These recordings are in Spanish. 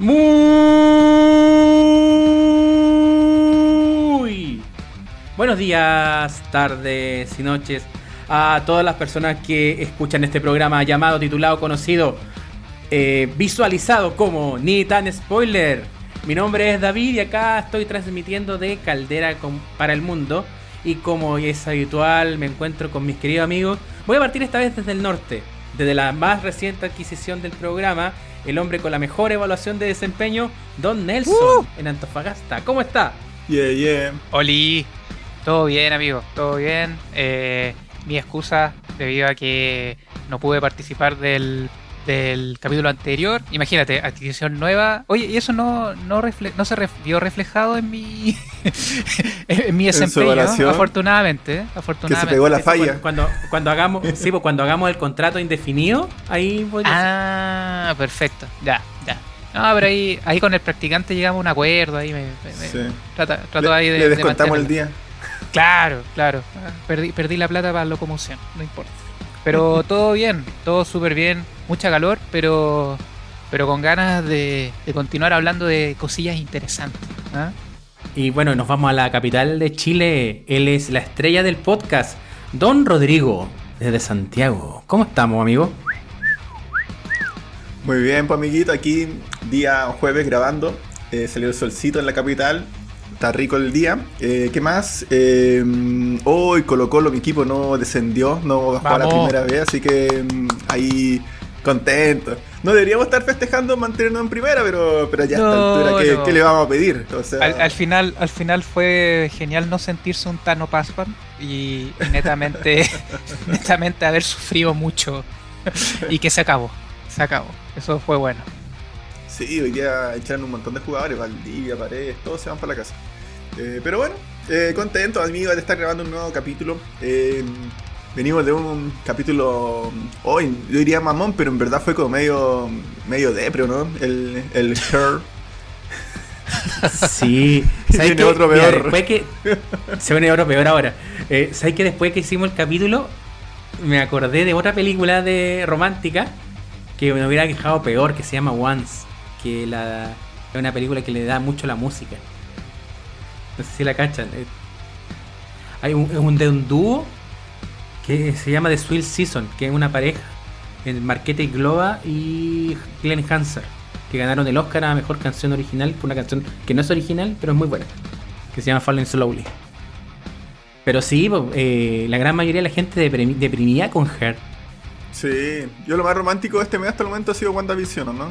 Muy buenos días, tardes y noches a todas las personas que escuchan este programa llamado, titulado, conocido, eh, visualizado como Ni tan spoiler. Mi nombre es David y acá estoy transmitiendo de Caldera para el mundo. Y como es habitual, me encuentro con mis queridos amigos. Voy a partir esta vez desde el norte, desde la más reciente adquisición del programa, el hombre con la mejor evaluación de desempeño, Don Nelson, uh. en Antofagasta. ¿Cómo está? Yeah, yeah. Oli, todo bien, amigo, todo bien. Eh, mi excusa debido a que no pude participar del del capítulo anterior. Imagínate, adquisición nueva. Oye, y eso no, no, no se vio reflejado en mi en mi desempeño, afortunadamente, afortunadamente. Que se pegó la falla. Cuando, cuando, hagamos, sí, pues cuando hagamos el contrato indefinido, ahí Ah, perfecto. Ya, ya. No, pero ahí, ahí con el practicante llegamos a un acuerdo, ahí me, trato ahí de, le descontamos el día. Claro, claro. Perdí, perdí la plata para la locomoción, no importa. Pero todo bien, todo súper bien, mucha calor, pero, pero con ganas de, continuar hablando de cosillas interesantes. ¿ah? Y bueno, nos vamos a la capital de Chile. Él es la estrella del podcast, Don Rodrigo, desde Santiago. ¿Cómo estamos, amigo? Muy bien, pues amiguito, aquí día jueves grabando. Eh, salió el solcito en la capital Está rico el día. Eh, ¿Qué más? Eh, hoy Colo Colo, mi equipo no descendió, no bajó a la primera vez, así que mm, ahí contento. No deberíamos estar festejando mantenernos en primera, pero, pero ya a esta altura, ¿qué, le vamos a pedir? al, final, al final fue genial no sentirse un Tano Pascual y, netamente, netamente haber sufrido mucho y que se acabó. Se acabó. Eso fue bueno. Sí, hoy día echaron un montón de jugadores, Valdivia, Paredes, todos se van para la casa. Eh, pero bueno, eh, contento, amigos, de estar grabando un nuevo capítulo. Eh, venimos de un capítulo hoy, yo diría mamón, pero en verdad fue como medio, medio depre, ¿no? El, el Her. Sí, se viene otro peor. que, se viene otro peor ahora. Eh, ¿Sabes que después que hicimos el capítulo me acordé de otra película de romántica que me hubiera quejado peor, que se llama Once? Que la, es una película que le da mucho la música. No sé si la cachan. Eh, hay un, un, de un dúo que se llama The Swill Season, que es una pareja. El Marquete Globa y Glenn Hanser, que ganaron el Oscar a Mejor Canción Original por una canción que no es original, pero es muy buena, que se llama Falling Slowly. Pero sí, eh, la gran mayoría de la gente deprimía con Her. Sí, yo lo más romántico de este mes hasta el momento ha sido WandaVision, ¿no?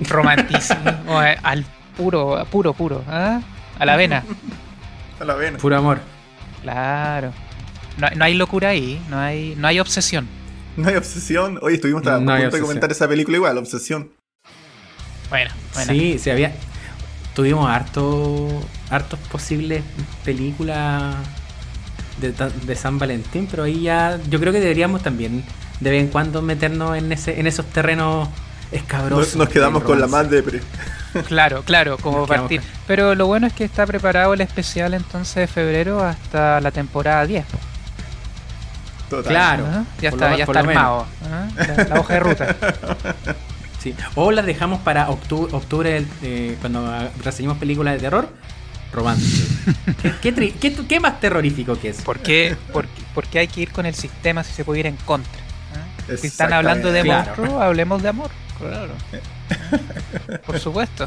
Romantísimo, eh, al puro, puro, puro. ¿ah? A la vena. A la vena. Puro amor. Claro. No, hay locura ahí, no hay, no hay obsesión. No hay obsesión. Hoy estuvimos a punto de comentar esa película igual, obsesión. Bueno, bueno. Sí, sí había. Tuvimos harto, hartos posibles películas de, de, San Valentín, pero ahí ya. Yo creo que deberíamos también de vez en cuando meternos en ese, en esos terrenos escabrosos. Nos, quedamos con la más depre. Claro, claro, como partir. Pero lo bueno es que está preparado el especial entonces de febrero hasta la temporada 10. Claro. Ya está, ya está armado. La, hoja de ruta. Sí. O la dejamos para octubre, octubre eh, cuando reseñemos películas de terror. Robando. ¿Qué, más terrorífico que es? ¿Por qué, por, qué hay que ir con el sistema si se puede ir en contra? Si están hablando de monstruo, hablemos de amor. Claro. Por supuesto.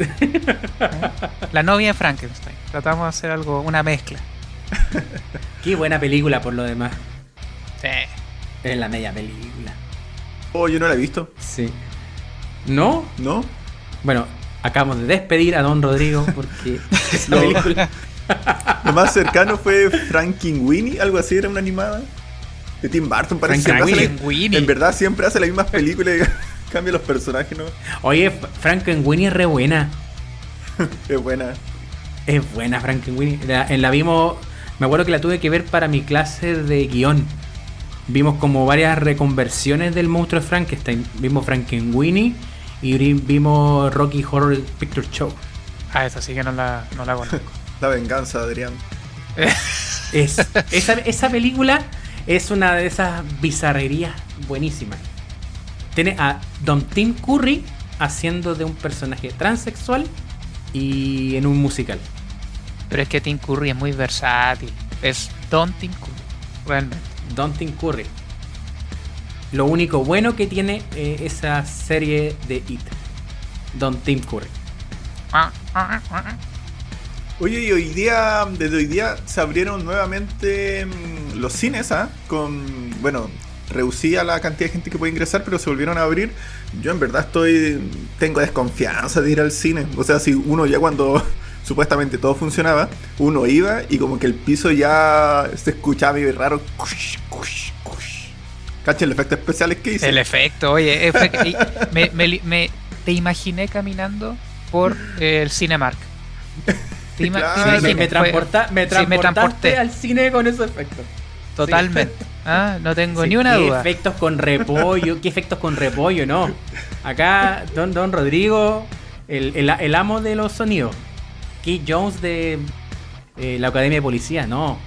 La novia de Frankenstein. Tratamos de hacer algo, una mezcla. Qué buena película por lo demás. Sí. Es la media película. Oh, yo no la he visto. Sí. ¿No? ¿No? Bueno, acabamos de despedir a Don Rodrigo porque esa película. Lo más cercano fue Winnie algo así, era una animada. De Tim Burton, parece que En verdad siempre hace las mismas películas. Cambia los personajes, ¿no? Oye, Frankenweenie es re buena. es buena. Es buena Frankenweenie. La, en la vimos, me acuerdo que la tuve que ver para mi clase de guion. Vimos como varias reconversiones del monstruo de Frankenstein. Vimos Frankenweenie y vimos Rocky Horror Picture Show. Ah, esa sí que no la, no la conozco. la venganza, Adrián. es, esa, esa película es una de esas bizarrerías buenísimas tiene a Don Tim Curry haciendo de un personaje transexual y en un musical. Pero es que Tim Curry es muy versátil. Es Don Tim Curry, realmente. Don Tim Curry. Lo único bueno que tiene eh, esa serie de It. Don Tim Curry. Oye, y hoy día, desde hoy día se abrieron nuevamente mm, los cines, ¿ah? Con, bueno, reducía la cantidad de gente que puede ingresar, pero se volvieron a abrir. Yo en verdad estoy, tengo desconfianza de ir al cine. O sea, si uno ya cuando supuestamente todo funcionaba, uno iba y como que el piso ya se escuchaba medio raro. Cush, cush, cush. Cacha el efecto especial que hice. El efecto, oye, me, me- me- te imaginé caminando por eh, el Cinemark. Claro. Sí, me, transporta- me sí, me transportaste transporté. al cine con esos efectos. Totalmente. Ah, no tengo Sí, ni una ¿qué duda. efectos con repollo? ¿Qué efectos con repollo? No. Acá, Don, Don Rodrigo, el, el- el amo de los sonidos. Keith Jones de eh, la Academia de Policía, no.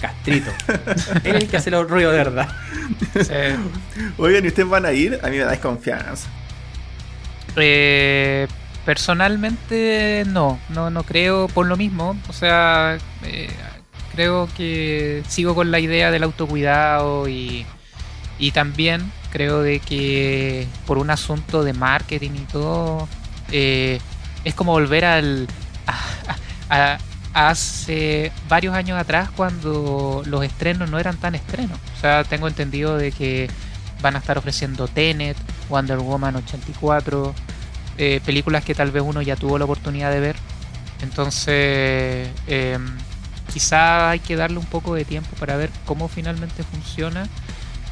Castrito. Él es el que hace los ruidos de verdad. Sí. Oigan, ¿y ustedes van a ir? A mí me da desconfianza. Eh, personalmente no, no, no creo por lo mismo. O sea, eh, creo que sigo con la idea del autocuidado y, y también creo de que por un asunto de marketing y todo, eh, es como volver al... a- hace varios años atrás cuando los estrenos no eran tan estrenos. O sea, tengo entendido de que van a estar ofreciendo Tenet, Wonder Woman 84, eh, películas que tal vez uno ya tuvo la oportunidad de ver. Entonces, eh, quizá hay que darle un poco de tiempo para ver cómo finalmente funciona,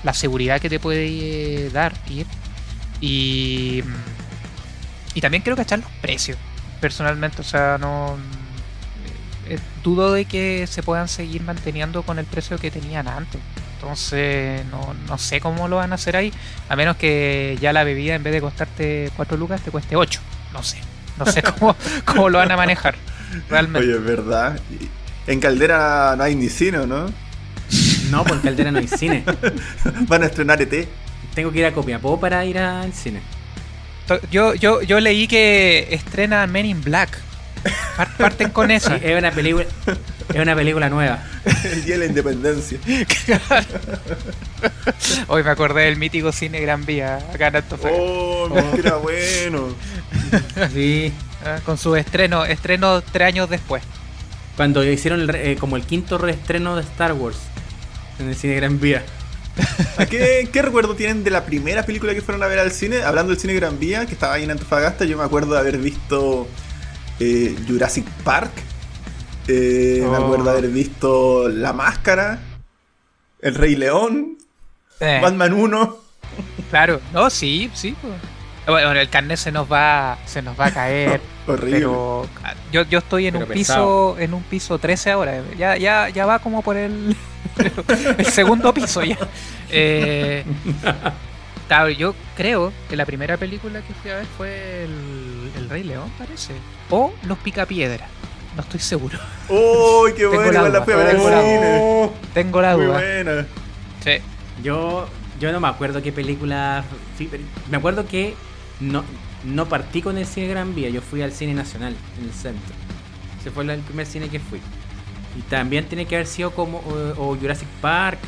la seguridad que te puede eh, dar ir y, y también creo que echar los precios, personalmente. O sea, no. eh, dudo de que se puedan seguir manteniendo con el precio que tenían antes. Entonces, no, no sé cómo lo van a hacer ahí. A menos que ya la bebida, en vez de costarte 4 lucas, te cueste 8. No sé. No sé cómo, cómo lo van a manejar. Realmente. Oye, es verdad. En Caldera no hay ni cine, ¿no? No, porque Caldera no hay cine. Van a estrenar ET. Tengo que ir a Copiapó para ir al cine. Yo, yo, yo leí que estrena Men in Black. Par- Parten con eso. Sí, es una película, es una película nueva. El día de la independencia. Hoy me acordé del mítico cine Gran Vía, acá en Antofagasta. Oh, que era bueno. Sí. Ah, Con su estreno, estreno tres años después. Cuando hicieron el re- eh, como el quinto reestreno de Star Wars en el cine Gran Vía. ¿A ¿Qué, ¿Qué recuerdo tienen de la primera película que fueron a ver al cine? Hablando del cine Gran Vía, que estaba ahí en Antofagasta, yo me acuerdo de haber visto eh, Jurassic Park. eh, Me Oh. acuerdo de haber visto La Máscara, El Rey León, Eh, Batman 1. claro, no, sí, sí. pues. Bueno, el carnet se nos va, se nos va a caer. Horrible. pero ah, yo, yo estoy en Pero un pesado. piso, en un piso 13 ahora. Ya, ya, ya va como por el, el segundo piso ya. Eh, claro, yo creo que la primera película que fui a ver fue el, el Rey León, parece. O Los Picapiedra. No estoy seguro. ¡Uy, qué Tengo bueno! la la duda, fui a ver tengo la. Oh, Tengo la Muy duda. buena. Sí. Yo, yo no me acuerdo qué película. me acuerdo que no, no partí con el cine Gran Vía, yo fui al cine nacional en el centro. Ese fue el primer cine que fui. Y también tiene que haber sido como o, o Jurassic Park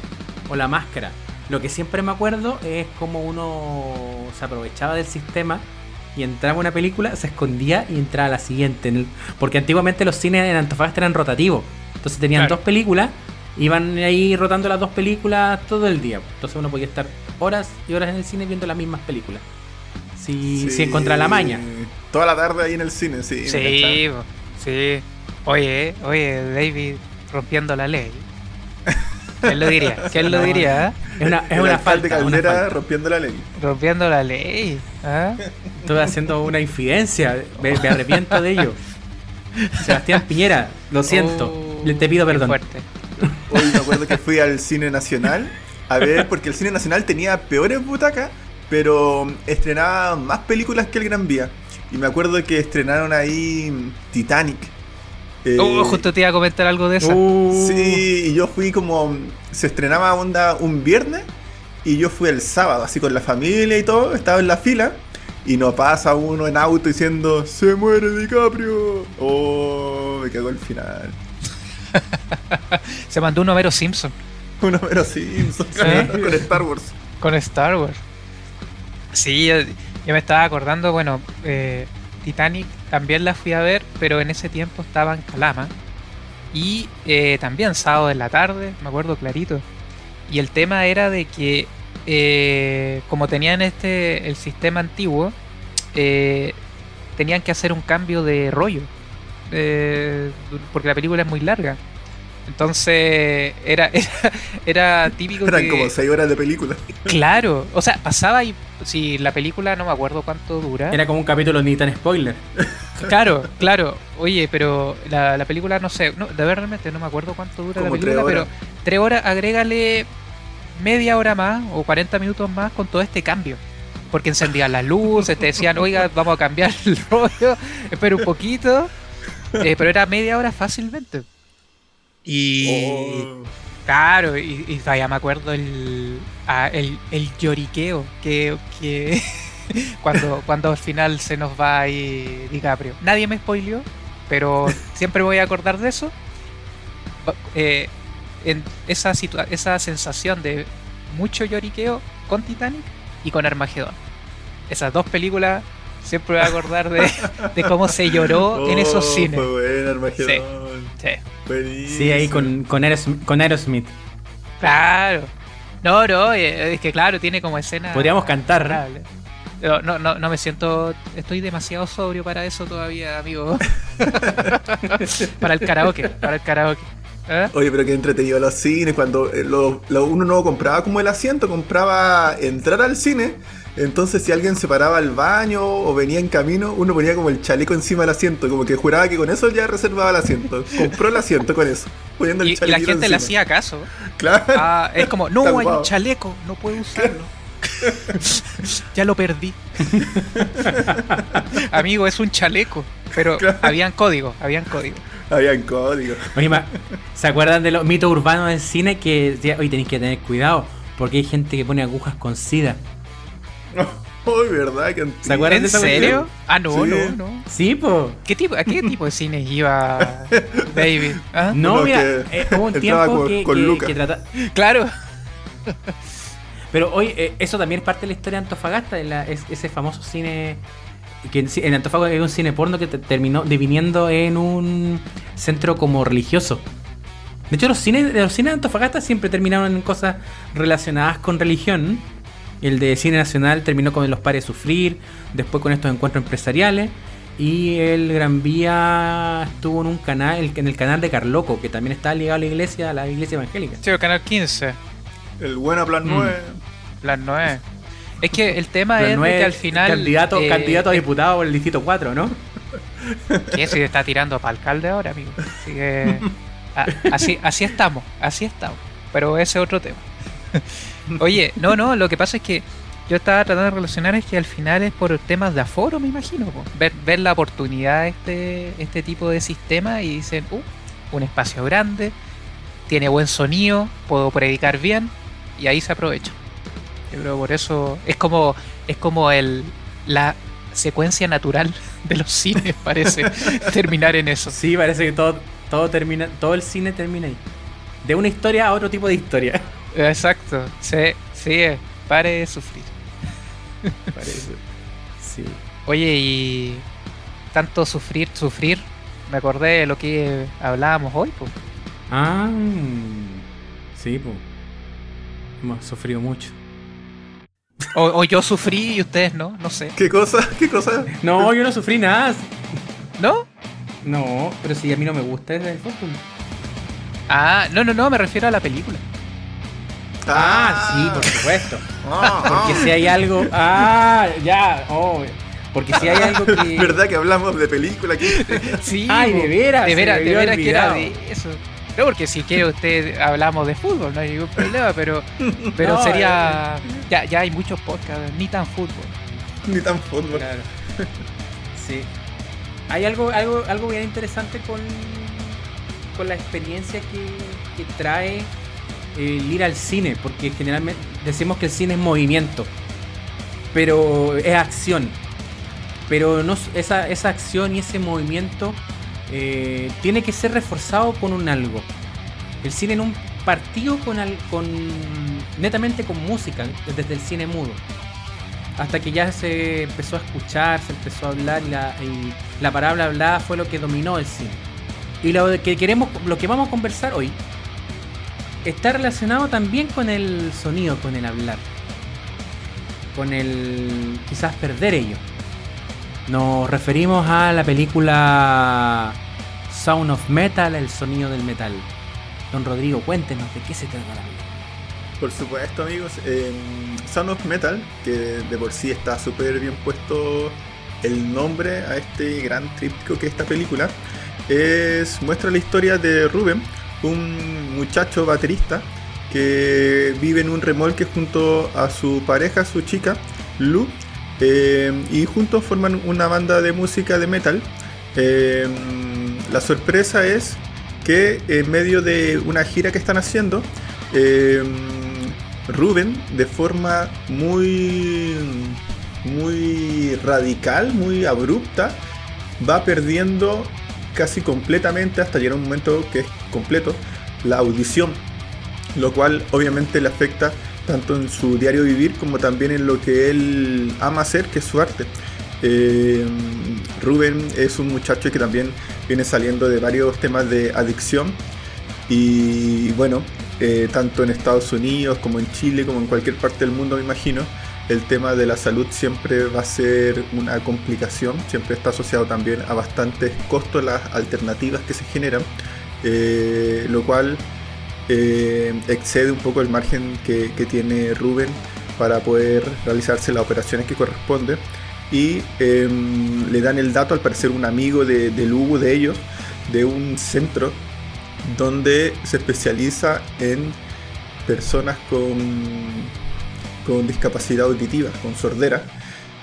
o La Máscara. Lo que siempre me acuerdo es como uno se aprovechaba del sistema y entraba una película, se escondía y entraba a la siguiente. en el- porque antiguamente los cines en Antofagasta eran rotativos. Entonces tenían Claro. dos películas, iban ahí rotando las dos películas todo el día. Entonces uno podía estar horas y horas en el cine viendo las mismas películas. Si, si encontraba la maña. Toda la tarde ahí en el cine, sí. Sí, sí. Oye, oye, David rompiendo la ley. ¿Quién lo diría? ¿Quién lo diría? Es una, es El una falta. una Caldera falta. rompiendo la ley. Rompiendo la ley. ¿ah? Estoy haciendo una infidencia. Me, me arrepiento de ello. Sebastián Piñera, lo siento. Oh, te pido perdón. fuerte. Hoy me acuerdo que fui al cine nacional a ver, porque el cine nacional tenía peores butacas, pero estrenaba más películas que el Gran Vía. Y me acuerdo que estrenaron ahí Titanic. Eh, Oh, justo te iba a comentar algo de eso. Uh, Sí, y yo fui como. Se estrenaba onda un viernes y yo fui el sábado, así con la familia y todo, estaba en la fila. y no pasa uno en auto diciendo ¡Se muere DiCaprio! ¡Oh! Me cagó el final. Se mandó un Homero Simpson Un Homero Simpson ¿Eh? con Star Wars. con Star Wars. Sí, yo, me estaba acordando, bueno, eh, Titanic también la fui a ver, pero en ese tiempo estaba en Calama. Y eh, también sábado en la tarde, me acuerdo clarito. Y el tema era de que, eh, como tenían este el sistema antiguo, eh, tenían que hacer un cambio de rollo. porque la película es muy larga. Entonces era, era, era típico Eran que- como 6 horas de película. Claro, o sea, pasaba y si la película no me acuerdo cuánto dura. Era como un capítulo ni tan spoiler. Claro, claro. Oye, pero la, la película no sé, no, de verdad realmente no me acuerdo cuánto dura la Como película, horas. pero tres horas, agrégale media hora más o 40 minutos más con todo este cambio. Porque encendían las luces, te decían, oiga, vamos a cambiar el rollo, espera un poquito. Eh, pero era media hora fácilmente. Y. Oh. Claro, y, y todavía me acuerdo el, ah, el, el lloriqueo que, que cuando, cuando al final se nos va ahí DiCaprio. Nadie me spoileó, pero siempre me voy a acordar de eso. Eh, en esa, situa- esa sensación de mucho lloriqueo con Titanic y con Armagedón. Esas dos películas siempre voy a acordar de, de cómo se lloró en esos Oh, cines. Fue bueno, Armagedón. Sí. Buenísimo. Sí, ahí con, con, Aerosmith, con Aerosmith. Claro. No, no, eh, es que claro, tiene como escena. Podríamos cantar. No, no, no, no me siento. Estoy demasiado sobrio para eso todavía, amigo. para el karaoke, para el karaoke. ¿Eh? Oye, pero qué entretenido los cines. Cuando eh, lo- lo- uno no compraba como el asiento, compraba entrar al cine. Entonces, si alguien se paraba al baño o venía en camino, uno ponía como el chaleco encima del asiento. Como que juraba que con eso ya reservaba el asiento. Compró el asiento con eso. Poniendo el Y, y la gente le hacía caso. Claro. Ah, es como, no, hay un chaleco, no puedo usarlo. ya lo perdí. Amigo, es un chaleco. Pero Claro. habían códigos, habían códigos. Habían código. Oye, ma, ¿se acuerdan de los mitos urbanos del cine que hoy tenéis que tener cuidado? Porque hay gente que pone agujas con sida. Uy, ¿verdad? Qué antiguo. ¿Se acuerdan ¿En de esa serio? Ah, no, Sí. no, no. Sí, po. ¿Qué tipo, ¿A qué tipo de cine iba David? ¿Ah? No, Uno mira, eh, hubo un tiempo con- que, con que- Luca. que trata- Claro. Pero hoy, eh, eso también es parte de la historia de Antofagasta, de la- es- ese famoso cine. Que en, en Antofagasta hay un cine porno que te- terminó deviniendo en un centro como religioso. De hecho, los cines, los cines de Antofagasta siempre terminaron en cosas relacionadas con religión. El de Cine Nacional terminó con Los Pares Sufrir, después con estos encuentros empresariales. Y el Gran Vía estuvo en un canal, el- en el canal de Carloco, que también está ligado a la iglesia, a la iglesia evangélica. Sí, el canal 15. El buena plan Mm. 9. Plan 9. Es que el tema Pero es no de es que al final. Candidato, eh, candidato a diputado por el distrito 4, ¿no? que se está tirando para alcalde ahora, amigo. Así que. a- así, así estamos, así estamos. Pero ese es otro tema. Oye, no, no, lo que pasa es que yo estaba tratando de relacionar es que al final es por temas de aforo, me imagino. po. Ver, ver la oportunidad de este, este tipo de sistema y dicen, uh, un espacio grande, tiene buen sonido, puedo predicar bien, y ahí se aprovecha. Yo creo por eso es como, es como el, la secuencia natural de los cines, parece, terminar en eso. Sí, parece que todo, todo termina, todo el cine termina ahí. De una historia a otro tipo de historia. Exacto, sí, sí, pare de sufrir. Parece. Sí. Oye, y tanto sufrir, sufrir, me acordé de lo que hablábamos hoy, pues. Ah, sí, pues. Hemos sufrido mucho. O, o yo sufrí y ustedes no, no sé. ¿Qué cosa? ¿Qué cosa? No, yo no sufrí nada. ¿No? No, pero si a mí no me gusta el fútbol. Ah, no, no, no, me refiero a la película. Ah, sí, por supuesto. Ah, Porque ah. si hay algo. Ah, ya, oh. Porque si hay algo que. ¿Verdad que hablamos de película aquí? Sí, Ay, de veras, De veras, de veras que era de eso. No, porque si quiere usted hablamos de fútbol, no hay ningún problema, pero, pero No, sería. Ya, ya hay muchos podcasts, ni tan fútbol. Ni tan fútbol. Claro. Sí. Hay algo, algo, algo bien interesante con, con la experiencia que, que trae el ir al cine, porque generalmente decimos que el cine es movimiento, pero es acción. pero no, esa, esa acción y ese movimiento eh, tiene que ser reforzado con un algo. El cine en un partido con, con netamente con música, desde el cine mudo. Hasta que ya se empezó a escuchar, se empezó a hablar y la, y la palabra hablada fue lo que dominó el cine. Y lo que queremos, lo que vamos a conversar hoy está relacionado también con el sonido, con el hablar. Con el quizás perder ello. Nos referimos a la película Sound of Metal, el sonido del metal. Don Rodrigo, cuéntenos de qué se trata la película. Por supuesto, amigos. Sound of Metal, que de por sí está súper bien puesto el nombre a este gran tríptico que es esta película, es, muestra la historia de Ruben, un muchacho baterista que vive en un remolque junto a su pareja, su chica, Lu, eh, y juntos forman una banda de música de metal. Eh, la sorpresa es que en medio de una gira que están haciendo, eh, de forma muy, muy radical, muy abrupta, va perdiendo casi completamente hasta llegar a un momento que es completo la audición, lo cual obviamente le afecta tanto en su diario vivir como también en lo que él ama hacer, que es su arte. Eh, Rubén es un muchacho que también viene saliendo de varios temas de adicción y bueno, eh, tanto en Estados Unidos como en Chile como en cualquier parte del mundo me imagino, el tema de la salud siempre va a ser una complicación, siempre está asociado también a bastantes costos las alternativas que se generan, eh, lo cual eh, excede un poco el margen que, tiene Rubén para poder realizarse las operaciones que corresponden y em, le dan el dato al parecer un amigo de, de Lugo de ellos de un centro donde se especializa en personas con, con discapacidad auditiva, con sordera.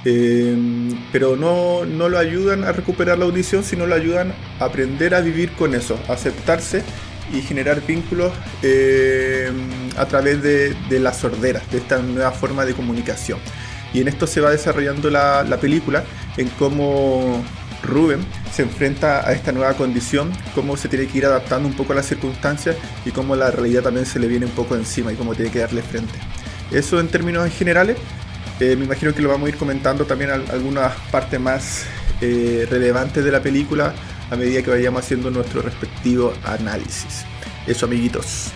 Em, pero no, no, lo ayudan a recuperar la audición, sino lo ayudan a aprender a vivir con eso, a aceptarse y generar vínculos em, a través de, la sordera, de esta nueva forma de comunicación. Y en esto se va desarrollando la, la película, en cómo Rubén se enfrenta a esta nueva condición, cómo se tiene que ir adaptando un poco a las circunstancias y cómo la realidad también se le viene un poco encima y cómo tiene que darle frente. Eso en términos generales, eh, me imagino que lo vamos a ir comentando también algunas partes más eh, relevantes de la película a medida que vayamos haciendo nuestro respectivo análisis. Eso, amiguitos.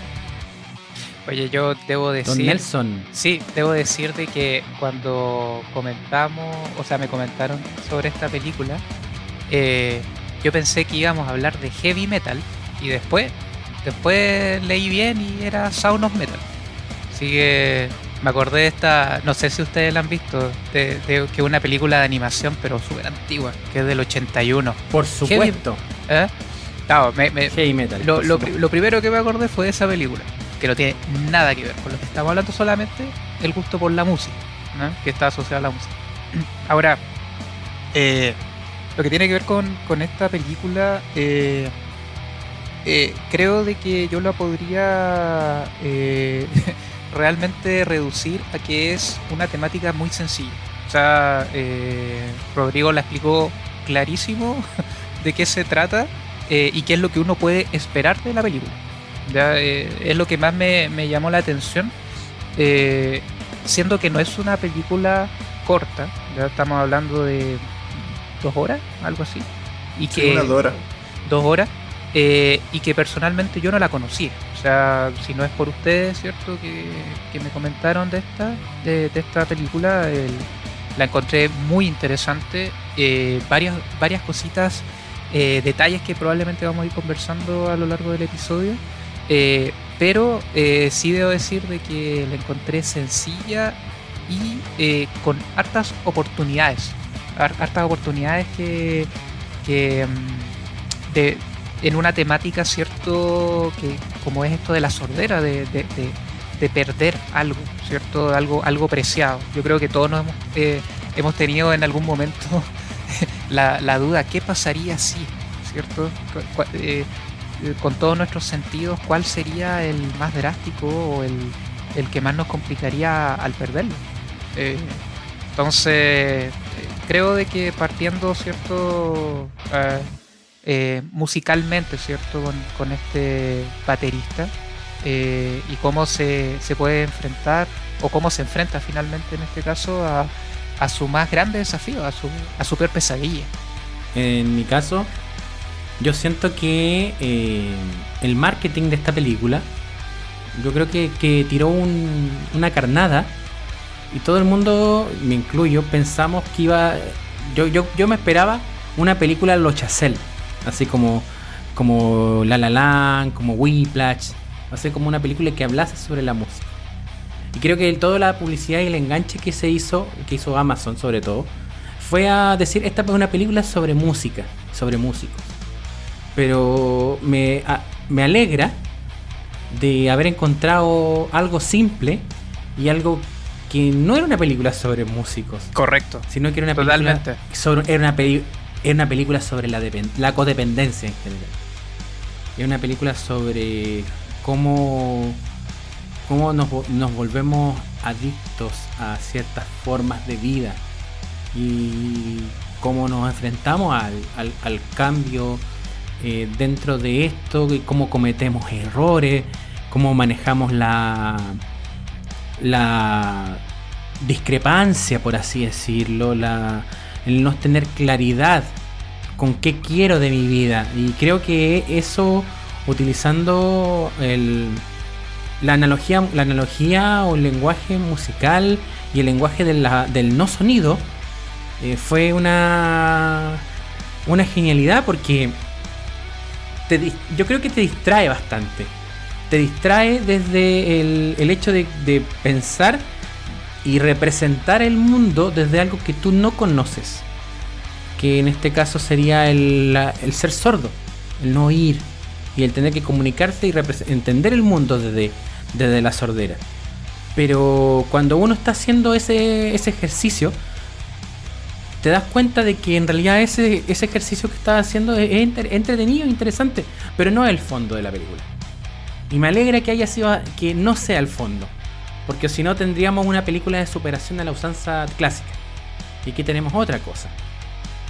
Oye, yo debo decir. Don Nelson. Sí, debo decirte que cuando comentamos, o sea, me comentaron sobre esta película, eh, yo pensé que íbamos a hablar de heavy metal y después, después leí bien y era Sound of Metal. Así que me acordé de esta, no sé si ustedes la han visto, de, que es una película de animación pero súper antigua, que es del 81. Por supuesto. ¿eh? heavy metal. Lo, primero que me acordé fue de esa película, que no tiene nada que ver con lo que estamos hablando, solamente el gusto por la música, que está asociada a la música. Ahora, eh, lo que tiene que ver con, esta película, eh, eh, creo de que yo la podría realmente reducir a que es una temática muy sencilla. O sea, Rodrigo la explicó clarísimo de qué se trata y qué es lo que uno puede esperar de la película. ¿ya? es lo que más me, me llamó la atención, siendo que no es una película corta, ya estamos hablando de dos horas, algo así. Y que, dos horas. Dos horas. Eh, y que personalmente yo no la conocía. O sea, si no es por ustedes, ¿cierto? Que, me comentaron de esta, de, esta película, la encontré muy interesante. Eh, varias, varias cositas, eh, detalles que probablemente vamos a ir conversando a lo largo del episodio. pero sí debo decir de que la encontré sencilla y con hartas oportunidades hartas oportunidades que, mm, de, en una temática, ¿cierto? Que como es esto de la sordera, de, perder algo, ¿cierto? Algo, algo preciado. Yo creo que todos nos hemos, eh, hemos tenido en algún momento la, duda, ¿qué pasaría si, ¿cierto? Eh, con todos nuestros sentidos, ¿cuál sería el más drástico o el, el que más nos complicaría al perderlo? Eh, entonces, creo de que partiendo, ¿cierto? Eh, musicalmente, ¿cierto? Con, este baterista eh, y cómo se, se, puede enfrentar o cómo se enfrenta finalmente en este caso a, a su más grande desafío, a su, a su peor pesadilla. En mi caso, yo siento que eh, el marketing de esta película, yo creo que, que tiró un, una carnada y todo el mundo, me incluyo, pensamos que iba. Yo, yo, yo me esperaba una película Los Chazelle, así como, como La La Land, como Whiplash, así como una película que hablase sobre la música. Y creo que toda la publicidad y el enganche que se hizo, que hizo Amazon sobre todo, fue a decir, esta es una película sobre música, sobre músicos. Pero me, a, me alegra de haber encontrado algo simple y algo que no era una película sobre músicos. Correcto. Sino que era una Totalmente. película sobre, era una, era una película sobre la, la codependencia en general. Era una película sobre cómo, cómo nos, nos volvemos adictos a ciertas formas de vida y cómo nos enfrentamos al, al, al cambio eh, dentro de esto, cómo cometemos errores, cómo manejamos la, la discrepancia, por así decirlo, la, el no tener claridad con qué quiero de mi vida. Y creo que eso, utilizando el, la, analogía, la analogía o el lenguaje musical y el lenguaje del no sonido, eh, fue una, una genialidad porque te, yo creo que te distrae bastante. Te distrae desde el, el hecho de, de, pensar y representar el mundo desde algo que tú no conoces. Que en este caso sería el, el ser sordo, el no oír y el tener que comunicarse y entender el mundo desde, desde la sordera. Pero cuando uno está haciendo ese, ese ejercicio, te das cuenta de que en realidad ese, ese ejercicio que estás haciendo es, entretenido interesante, pero no es el fondo de la película. Y me alegra que haya sido que no sea el fondo, porque si no tendríamos una película de superación a la usanza clásica. Y aquí tenemos otra cosa.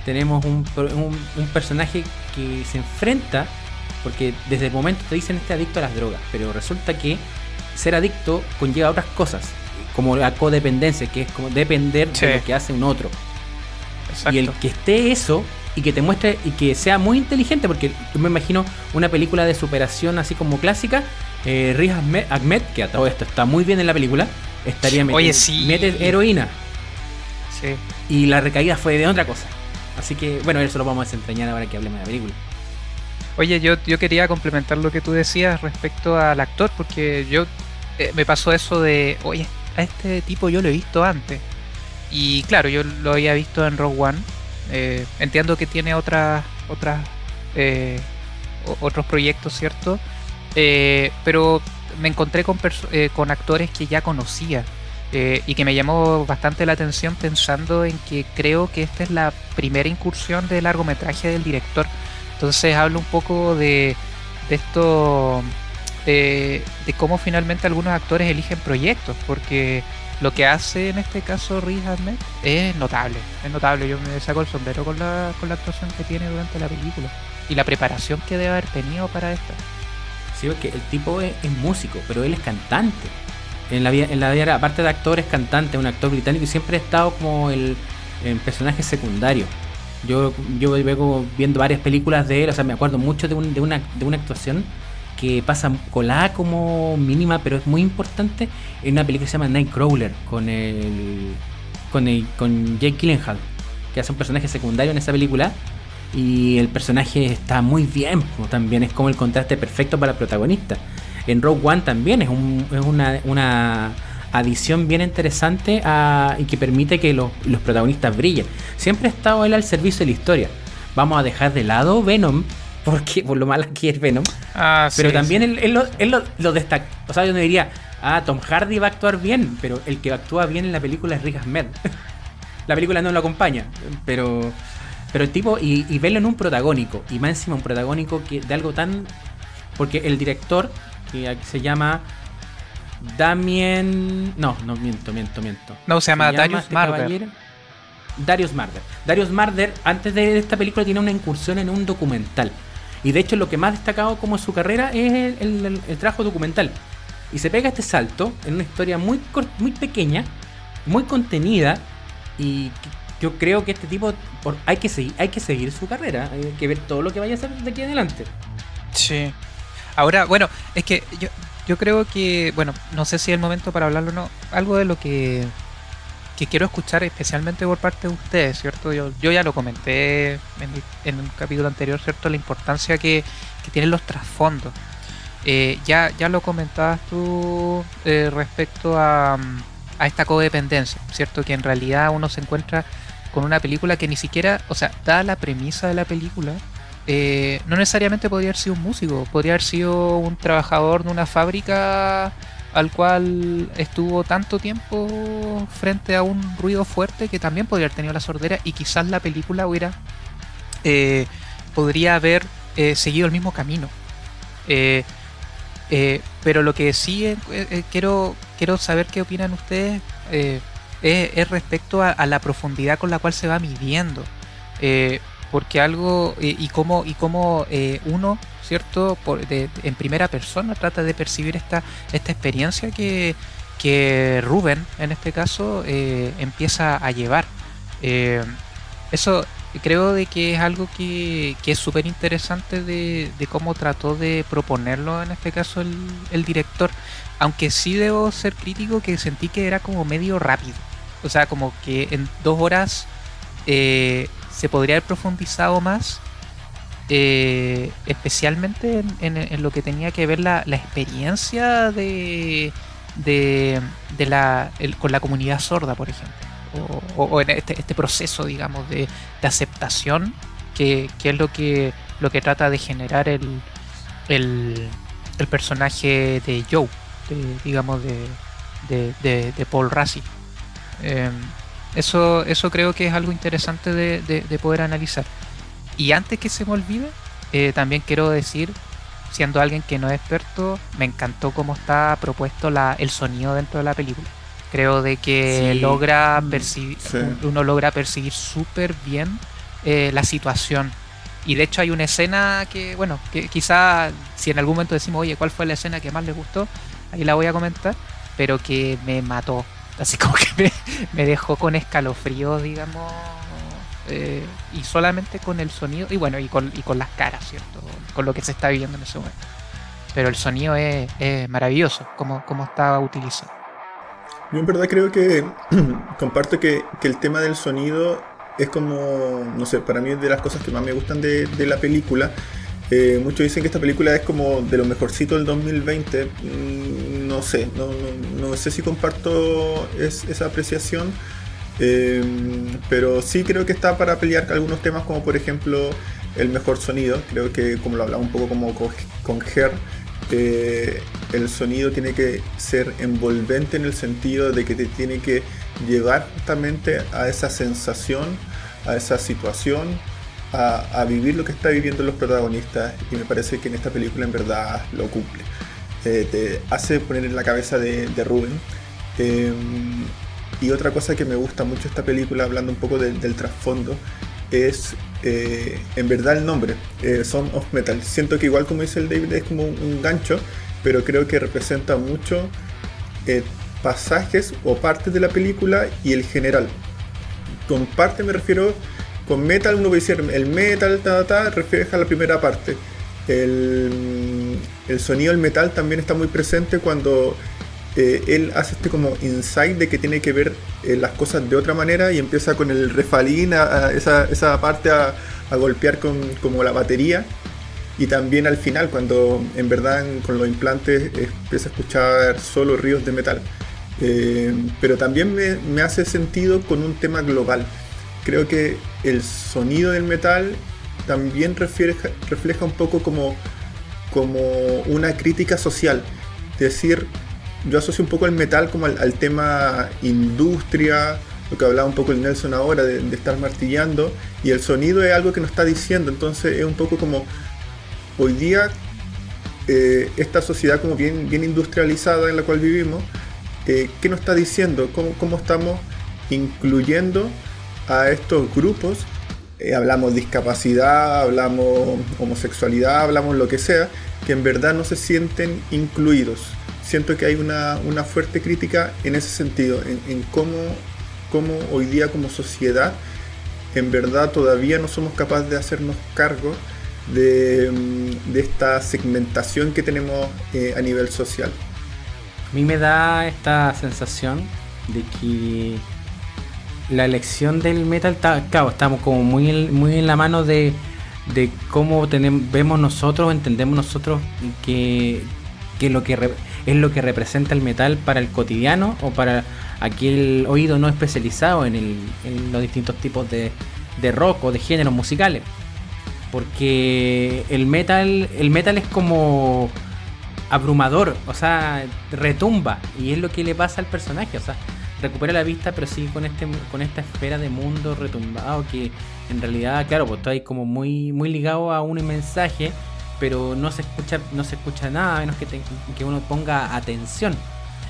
Tenemos un, un, un personaje que se enfrenta, porque desde el momento te dicen este adicto a las drogas, pero resulta que ser adicto conlleva otras cosas, como la codependencia, que es como depender sí. de lo que hace un otro. Exacto. Y el que esté eso y que te muestre y que sea muy inteligente, porque yo me imagino una película de superación así como clásica, eh, Riz Ahmed, que a todo esto está muy bien en la película, estaría metiendo Oye, sí. mete heroína. Sí. Y la recaída fue de otra cosa. Así que, bueno, eso lo vamos a desentrañar ahora que hablemos de la película. Oye, yo, yo quería complementar lo que tú decías respecto al actor, porque yo eh, me pasó eso de, oye, a este tipo yo lo he visto antes. Y claro, yo lo había visto en Rogue One. Eh, entiendo que tiene otras otras eh, otros proyectos, ¿cierto? Eh, pero me encontré con, eh, con, actores que ya conocía y que me llamó bastante la atención pensando en que creo que esta es la primera incursión de largometraje del director. Entonces hablo un poco de, de esto, de cómo finalmente algunos actores eligen proyectos, porque lo que hace en este caso Riz Ahmed es notable, es notable. Yo me saco el sombrero con la, con la actuación que tiene durante la película y la preparación que debe haber tenido para esta. Sí, porque el tipo es, músico, pero él es cantante. En la vida, en la vida, aparte de actor, es cantante, un actor británico y siempre ha estado como el, el personaje secundario. Yo, yo vengo viendo varias películas de él, o sea, me acuerdo mucho de, un, de, una, de una actuación que pasa colada como mínima, pero es muy importante en una película que se llama Nightcrawler con el con el, con Jake Gyllenhaal, que hace un personaje secundario en esa película y el personaje está muy bien, también es como el contraste perfecto para el protagonista. En Rogue One también es, un, es una, una adición bien interesante a, y que permite que los, los protagonistas brillen. Siempre ha estado él al servicio de la historia. Vamos a dejar de lado Venom, porque por lo mal que es Venom. Ah, pero sí, también sí. él, él, lo, él lo, lo destaca. O sea, yo no diría, ah, Tom Hardy va a actuar bien, pero el que actúa bien en la película es Rick Ahmed. la película no lo acompaña, pero pero el tipo, y, y, verlo en un protagónico, y más encima un protagónico que de algo tan. Porque el director, que se llama Damien. No, no, miento, miento, miento. No, se llama, se llama Darius este Marder. Darius Marder. Darius Marder, antes de esta película, tiene una incursión en un documental. Y de hecho, lo que más destacado como su carrera es el, trabajo documental. Y se pega este salto en una historia muy, muy pequeña, muy contenida. Y yo creo que este tipo hay, que seguir, hay que seguir su carrera. Hay que ver todo lo que vaya a hacer de aquí adelante. Sí. Ahora, bueno, es que yo, yo creo que, bueno, no sé si es el momento para hablarlo o no. Algo de lo que que quiero escuchar especialmente por parte de ustedes, ¿cierto? Yo, yo ya lo comenté en, un capítulo anterior, ¿cierto? La importancia que, tienen los trasfondos. Eh, ya, ya lo comentabas tú eh, respecto a, a, esta codependencia, ¿cierto? Que en realidad uno se encuentra con una película que ni siquiera, o sea, da la premisa de la película, eh, no necesariamente podría haber sido un músico, podría haber sido un trabajador de una fábrica al cual estuvo tanto tiempo frente a un ruido fuerte que también podría haber tenido la sordera y quizás la película hubiera eh, podría haber eh, seguido el mismo camino. Pero lo que sí quiero, quiero saber qué opinan ustedes es, respecto a, la profundidad con la cual se va midiendo. porque algo y cómo, y cómo uno ¿cierto? en primera persona trata de percibir esta, esta experiencia que, que Rubén, en este caso, eh, empieza a llevar. Eh, eso creo de que es algo que, es súper interesante de, cómo trató de proponerlo, en este caso, el, director. Aunque sí debo ser crítico que sentí que era como medio rápido. O sea, como que en dos horas eh, se podría haber profundizado más eh, especialmente en, lo que tenía que ver la, experiencia de, de, la, con la comunidad sorda, por ejemplo, o, en este, este, proceso, digamos, de, aceptación, que, es lo que, lo que trata de generar el, el, personaje de Joe, digamos, de, de, Paul Rassi. Em, eso, eso creo que es algo interesante de poder analizar. Y antes que se me olvide, eh, también quiero decir, siendo alguien que no es experto, me encantó cómo está propuesto la, el sonido dentro de la película. Creo de que logra mm, percibir, uno logra percibir súper bien eh, la situación. Y de hecho hay una escena que, bueno, que quizá si en algún momento decimos, oye, ¿cuál fue la escena que más le gustó? Ahí la voy a comentar, pero que me mató. Así como que me, me dejó con escalofríos, digamos, eh, y solamente con el sonido, y bueno, y con, y con las caras, ¿cierto? Con lo que se está viviendo en ese momento. Pero el sonido es, maravilloso, como, como está utilizado. Yo en verdad creo que comparto que, el tema del sonido es como, no sé, para mí es de las cosas que más me gustan de, la película. Eh, muchos dicen que esta película es como de lo mejorcito del 2020. Mm, no sé, no, no, sé si comparto esa apreciación. Em, pero sí creo que está para pelear algunos temas como por ejemplo el mejor sonido. Creo que como lo hablaba un poco como con Ger, eh, el sonido tiene que ser envolvente en el sentido de que te tiene que llevar justamente a esa sensación, a esa situación, a, vivir lo que está viviendo los protagonistas y me parece que en esta película en verdad lo cumple. Eh, te hace poner en la cabeza de, de Rubén. Em, y otra cosa que me gusta mucho esta película, hablando un poco del trasfondo, es eh, en verdad el nombre, eh, Son of Metal. Siento que igual como dice el David es como un, gancho, pero creo que representa mucho eh, pasajes o partes de la película y el general. Con parte me refiero, con metal uno puede decir el metal, ta, ta, refleja la primera parte. El, el sonido del metal también está muy presente cuando eh, él hace este como insight de que tiene que ver eh, las cosas de otra manera y empieza con el refalín, a, esa, parte a, golpear con como la batería. Y también al final, cuando en verdad con los implantes empieza a escuchar solo ríos de metal. Eh, pero también me, hace sentido con un tema global. Creo que el sonido del metal también refleja, refleja un poco como, como una crítica social. Es decir, yo asocio un poco el metal como al, tema industria, lo que hablaba un poco el Nelson ahora, de, estar martillando, y el sonido es algo que nos está diciendo, entonces es un poco como hoy día eh, esta sociedad como bien, bien industrializada en la cual vivimos, eh, ¿qué nos está diciendo? ¿Cómo, ¿Cómo, estamos incluyendo a estos grupos, eh, hablamos discapacidad, hablamos homosexualidad, hablamos lo que sea, que en verdad no se sienten incluidos. Siento que hay una, una fuerte crítica en ese sentido, en, cómo, cómo hoy día como sociedad en verdad todavía no somos capaces de hacernos cargo de, mm, de esta segmentación que tenemos eh, a nivel social. A mí me da esta sensación de que la elección del metal, claro, estamos como muy muy en la mano de, de cómo tenemos, vemos nosotros, entendemos nosotros que, que lo que es lo que representa el metal para el cotidiano o para aquel oído no especializado en, el- en los distintos tipos de, de rock o de géneros musicales. Porque el metal, el metal es como abrumador, o sea, retumba y es lo que le pasa al personaje, o sea, recupera la vista pero sigue con este con esta esfera de mundo retumbado que en realidad, claro, pues está ahí como muy muy ligado a un mensaje, pero no se escucha no se escucha nada a menos que te- que uno ponga atención.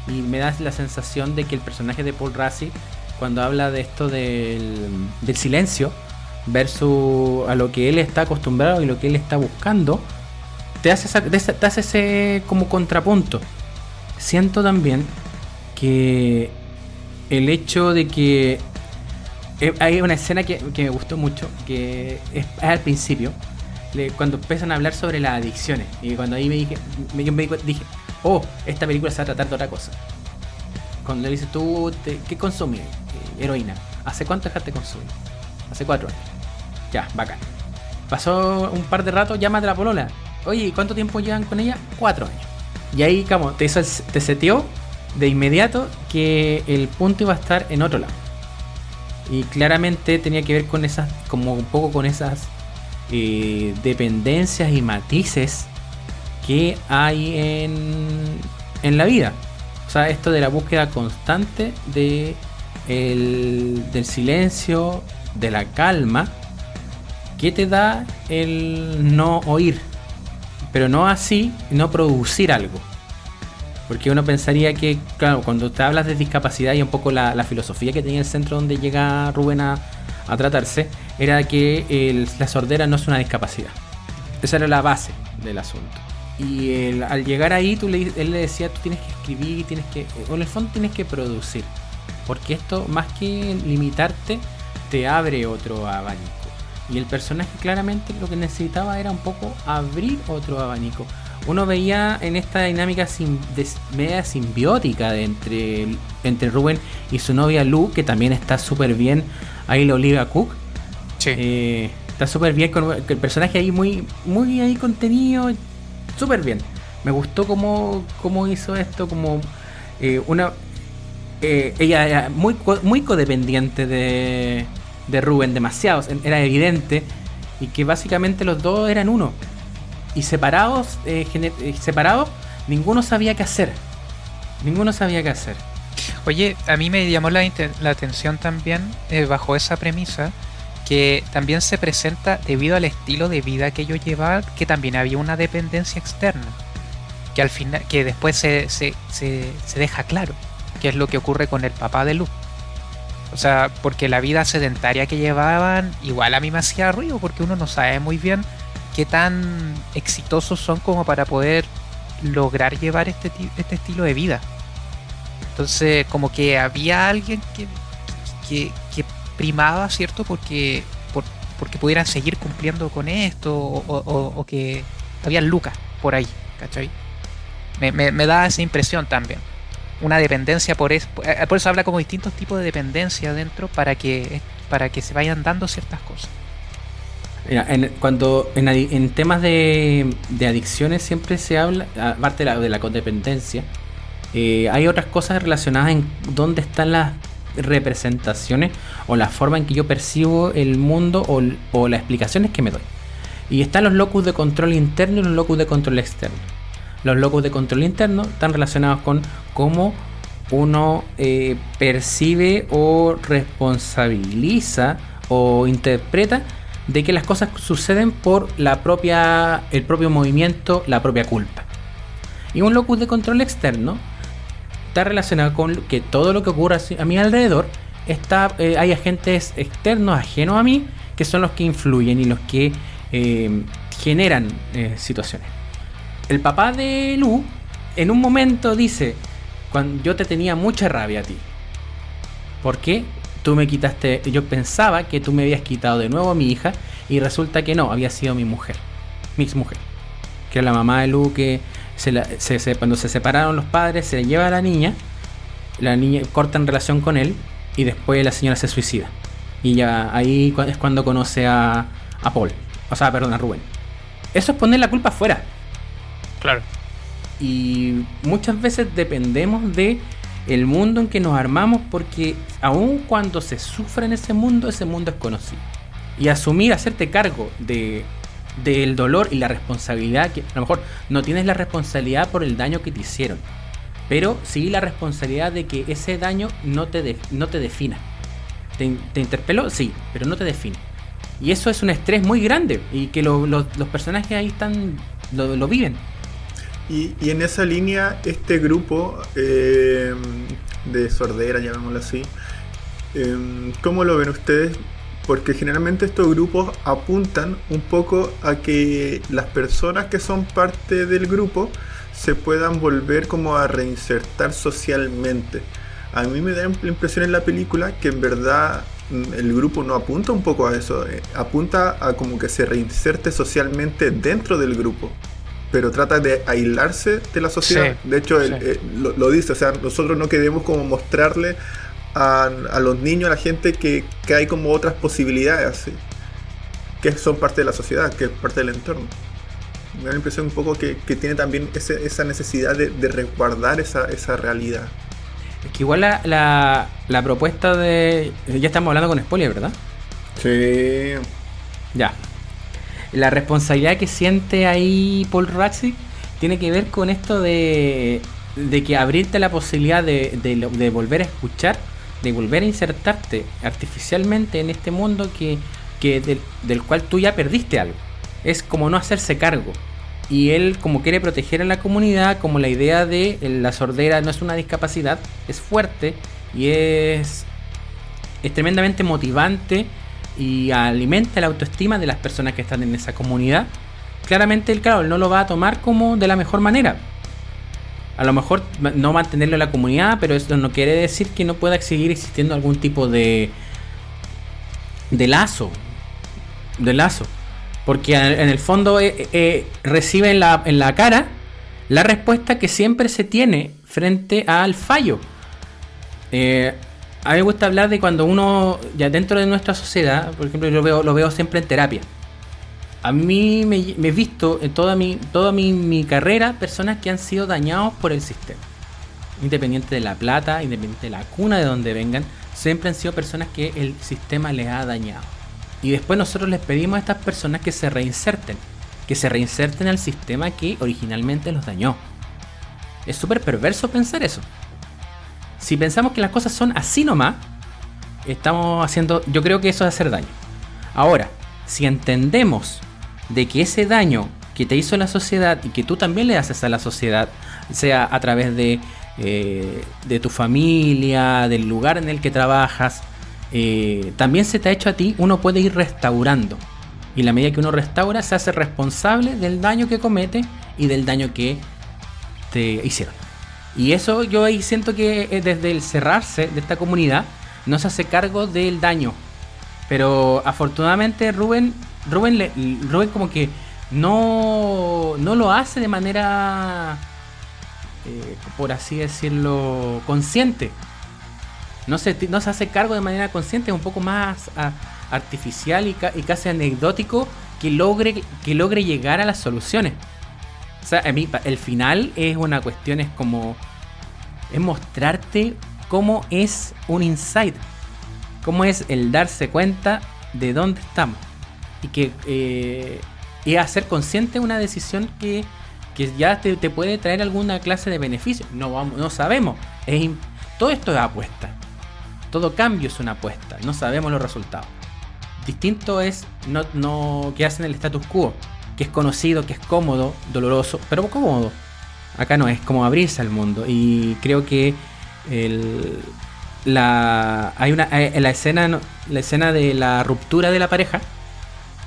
Y me da la sensación de que el personaje de Paul Rassi cuando habla de esto del, del silencio versus a lo que él está acostumbrado y lo que él está buscando, te hace, esa- te hace- ese como contrapunto. Siento también que el hecho de que eh, hay una escena que, me gustó mucho, que es, al principio, cuando empiezan a hablar sobre las adicciones. Y cuando ahí me dije, yo me dije, oh, esta película se va a tratar de otra cosa. Cuando le dices, tú, te- ¿qué consumes? Eh, heroína. ¿Hace cuánto dejaste de consumir? Hace cuatro años. Ya, bacán. Pasó un par de rato, llama a la polola. Oye, ¿y ¿cuánto tiempo llevan con ella? Cuatro años. Y ahí, como, te, hizo el- te seteó de inmediato que el punto iba a estar en otro lado. Y claramente tenía que ver con esas, como un poco con esas eh, dependencias y matices que hay en, en la vida. O sea, esto de la búsqueda constante de el- del silencio, de la calma, que te da el no oír. Pero no así, no producir algo. Porque uno pensaría que, claro, cuando te hablas de discapacidad y un poco la, filosofía que tenía el centro donde llega Rubén a, tratarse, era que la sordera no es una discapacidad. Esa era la base del asunto. Y el- al llegar ahí, tú le, él le decía, tú tienes que escribir, tienes que, o en el fondo tienes que producir. Porque esto, más que limitarte, te abre otro abanico. Y el personaje claramente lo que necesitaba era un poco abrir otro abanico. Uno veía en esta dinámica sim- de- media simbiótica de entre, entre Rubén y su novia Lu, que también está súper bien. Ahí la Olivia Cook. Sí. Eh, está súper bien con el personaje ahí muy, muy ahí contenido. Súper bien. Me gustó cómo, cómo hizo esto, como eh, una. eh, ella era muy, muy codependiente de, de Rubén, demasiado. Era evidente. Y que básicamente los dos eran uno. Y separados, eh, eh, separados, ninguno sabía qué hacer. Ninguno sabía qué hacer. Oye, a mí me llamó la, la atención también, eh, bajo esa premisa, que también se presenta debido al estilo de vida que ellos llevaban, que también había una dependencia externa. Que al final, que después se, se, se, se deja claro, que es lo que ocurre con el papá de Luz. O sea, porque la vida sedentaria que llevaban, igual a mí me hacía ruido, porque uno no sabe muy bien qué tan exitosos son como para poder lograr llevar este, este estilo de vida. Entonces, como que había alguien que, que, primaba, ¿cierto? Porque, por- porque pudieran seguir cumpliendo con esto, o, o- o- o que había lucas por ahí, ¿cachai? Me, me- me da esa impresión también. Una dependencia por eso. Por eso habla como distintos tipos de dependencia dentro para que, para que se vayan dando ciertas cosas. Mira, en, cuando en, en temas de, adicciones siempre se habla, aparte de la, de la codependencia, eh, hay otras cosas relacionadas en dónde están las representaciones o la forma en que yo percibo el mundo o las explicaciones que me doy. Y están los locus de control interno y los locus de control externo. Los locus de control interno están relacionados con cómo uno eh, percibe o responsabiliza o interpreta de que las cosas suceden por la propia, el propio movimiento, la propia culpa. Y un locus de control externo está relacionado con que todo lo que ocurre a mi alrededor está, eh, hay agentes externos, ajenos a mí, que son los que influyen y los que eh, generan eh, situaciones. El papá de Lu en un momento dice, cuando yo te tenía mucha rabia a ti. ¿Por qué? Tú me quitaste, yo pensaba que tú me habías quitado de nuevo a mi hija y resulta que no, había sido mi mujer, mi ex mujer, que la mamá de Lu que se cuando se separaron los padres se le lleva a la niña, la niña corta en relación con él y después la señora se suicida. Y ya ahí es cuando conoce a, a Paul, o sea, perdón, a Rubén. Eso es poner la culpa afuera. Claro. Y muchas veces dependemos de el mundo en que nos armamos porque aun cuando se sufre en ese mundo, ese mundo es conocido. Y asumir, hacerte cargo de del dolor y la responsabilidad que a lo mejor no tienes la responsabilidad por el daño que te hicieron, pero sí la responsabilidad de que ese daño no te, no te defina. ¿Te, ¿Te, interpeló? Sí, pero no te define. Y eso es un estrés muy grande y que lo, lo, los personajes ahí están lo viven. Y, en esa línea, este grupo eh, de sordera, llamémoslo así, eh, ¿cómo lo ven ustedes? Porque generalmente estos grupos apuntan un poco a que las personas que son parte del grupo se puedan volver como a reinsertar socialmente. A mí me da la impresión en la película que en verdad mm, el grupo no apunta un poco a eso, eh, apunta a como que se reinserte socialmente dentro del grupo pero trata de aislarse de la sociedad. Sí, de hecho, sí. eh, lo, lo, dice, o sea, nosotros no queremos como mostrarle a, a los niños, a la gente, que, que, hay como otras posibilidades, ¿sí? que son parte de la sociedad, que es parte del entorno. Me da la impresión un poco que, que tiene también ese, esa necesidad de, de resguardar esa, esa, realidad. Es que igual la, la, la propuesta de... Ya estamos hablando con spoiler, ¿verdad? Sí. Ya, la responsabilidad que siente ahí Paul Ratzi tiene que ver con esto de, de que abrirte la posibilidad de, de, de, volver a escuchar, de volver a insertarte artificialmente en este mundo que, que del, del, cual tú ya perdiste algo. Es como no hacerse cargo. Y él como quiere proteger a la comunidad, como la idea de la sordera no es una discapacidad, es fuerte y es, es tremendamente motivante y alimenta la autoestima de las personas que están en esa comunidad, claramente el claro, no lo va a tomar como de la mejor manera. A lo mejor no mantenerlo en la comunidad, pero eso no quiere decir que no pueda seguir existiendo algún tipo de de lazo, de lazo, porque en el fondo eh, eh, recibe en la, en la cara la respuesta que siempre se tiene frente al fallo. Eh, a mí me gusta hablar de cuando uno, ya dentro de nuestra sociedad, por ejemplo, yo lo veo, lo veo siempre en terapia. A mí me, he visto en toda, mi, toda mi, mi, carrera personas que han sido dañados por el sistema. Independiente de la plata, independiente de la cuna de donde vengan, siempre han sido personas que el sistema les ha dañado. Y después nosotros les pedimos a estas personas que se reinserten, que se reinserten al sistema que originalmente los dañó. Es súper perverso pensar eso si pensamos que las cosas son así nomás, estamos haciendo, yo creo que eso es hacer daño. Ahora, si entendemos de que ese daño que te hizo la sociedad y que tú también le haces a la sociedad, sea a través de, eh, de tu familia, del lugar en el que trabajas, eh, también se te ha hecho a ti, uno puede ir restaurando. Y la medida que uno restaura, se hace responsable del daño que comete y del daño que te hicieron. Y eso yo ahí siento que eh, desde el cerrarse de esta comunidad no se hace cargo del daño. Pero afortunadamente Rubén, Rubén, le, Rubén como que no, no lo hace de manera, eh, por así decirlo, consciente. No se, no se hace cargo de manera consciente, es un poco más a, artificial y, y, casi anecdótico que logre, que logre llegar a las soluciones. Sea, a mí el final es una cuestión, es como. Es mostrarte cómo es un insight. Cómo es el darse cuenta de dónde estamos. Y que. Eh, hacer consciente una decisión que, que ya te, te, puede traer alguna clase de beneficio. No, vamos, no sabemos. Es, todo esto es apuesta. Todo cambio es una apuesta. No sabemos los resultados. Distinto es no, no que hacen el status quo que es conocido, que es cómodo, doloroso, pero cómodo. Acá no, es como abrirse al mundo. Y creo que el, la hay una eh, la escena la escena de la ruptura de la pareja